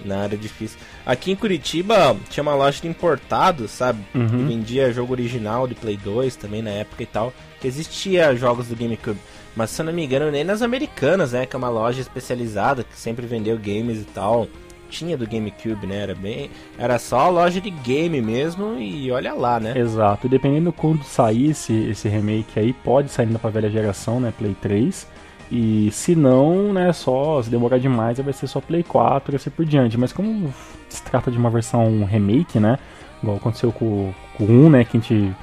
Não, era difícil. Aqui em Curitiba tinha uma loja de importados, sabe? Uhum. Que vendia jogo original de Play 2 também na época e tal. Que existia jogos do GameCube. Mas se eu não me engano, nem nas americanas, né? Que é uma loja especializada que sempre vendeu games e tal. Tinha do GameCube, né? Era bem. Era só loja de game mesmo e olha lá, né? Exato. E dependendo quando sair esse, esse remake aí, pode sair ainda pra velha geração, né? Play 3. E se não, né, só se demorar demais, vai ser só Play 4 e assim por diante. Mas como se trata de uma versão remake, né? Igual aconteceu com, com o 1, né? Que a gente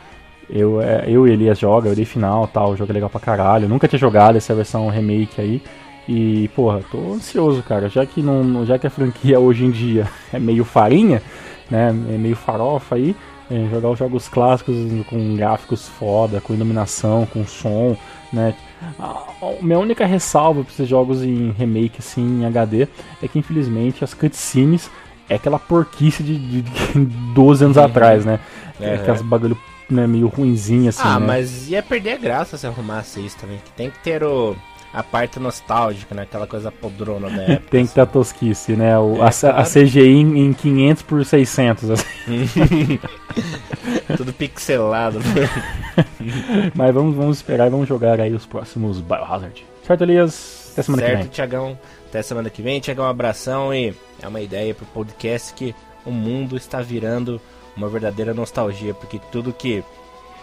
eu, é, eu e Elias joga, eu dei final tal, o jogo é legal pra caralho. Eu nunca tinha jogado essa versão remake aí. E, porra, tô ansioso, cara. Já que, não, já que a franquia hoje em dia é meio farinha, né? É meio farofa aí. É, jogar os jogos clássicos com gráficos foda, com iluminação, com som, né? A, minha única ressalva para esses jogos em remake, assim, em HD, é que infelizmente as cutscenes é aquela porquice de, de, de 12 anos uhum. atrás, né? É. Aquelas bagulho né, meio ruinzinho, assim. Ah, né? mas ia perder a graça se arrumasse isso também. Que tem que ter o, a parte nostálgica, né? Aquela coisa podrona da época. tem que ter a tosquice, né? O, é, a, claro. a, CGI em, em 500 por 600, assim. Tudo pixelado. mas vamos, vamos esperar e vamos jogar aí os próximos Biohazard. Certo, Elias? Até semana certo, que vem. Tiagão. Até semana que vem. Tiagão, um abração e é uma ideia pro podcast que o mundo está virando uma verdadeira nostalgia, porque tudo que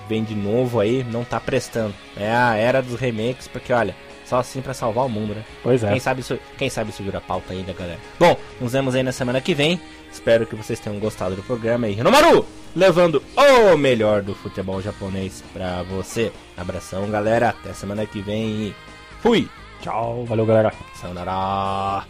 vem de novo aí não tá prestando. É a era dos remakes, porque olha, Só assim pra salvar o mundo, né? Pois é. Quem sabe isso, quem sabe isso vira pauta ainda, galera. Bom, nos vemos aí na semana que vem. Espero que vocês tenham gostado do programa aí. Renomaru, levando o melhor do futebol japonês pra você. Abração, galera. Até semana que vem. Fui. Tchau, valeu galera. Sayonara.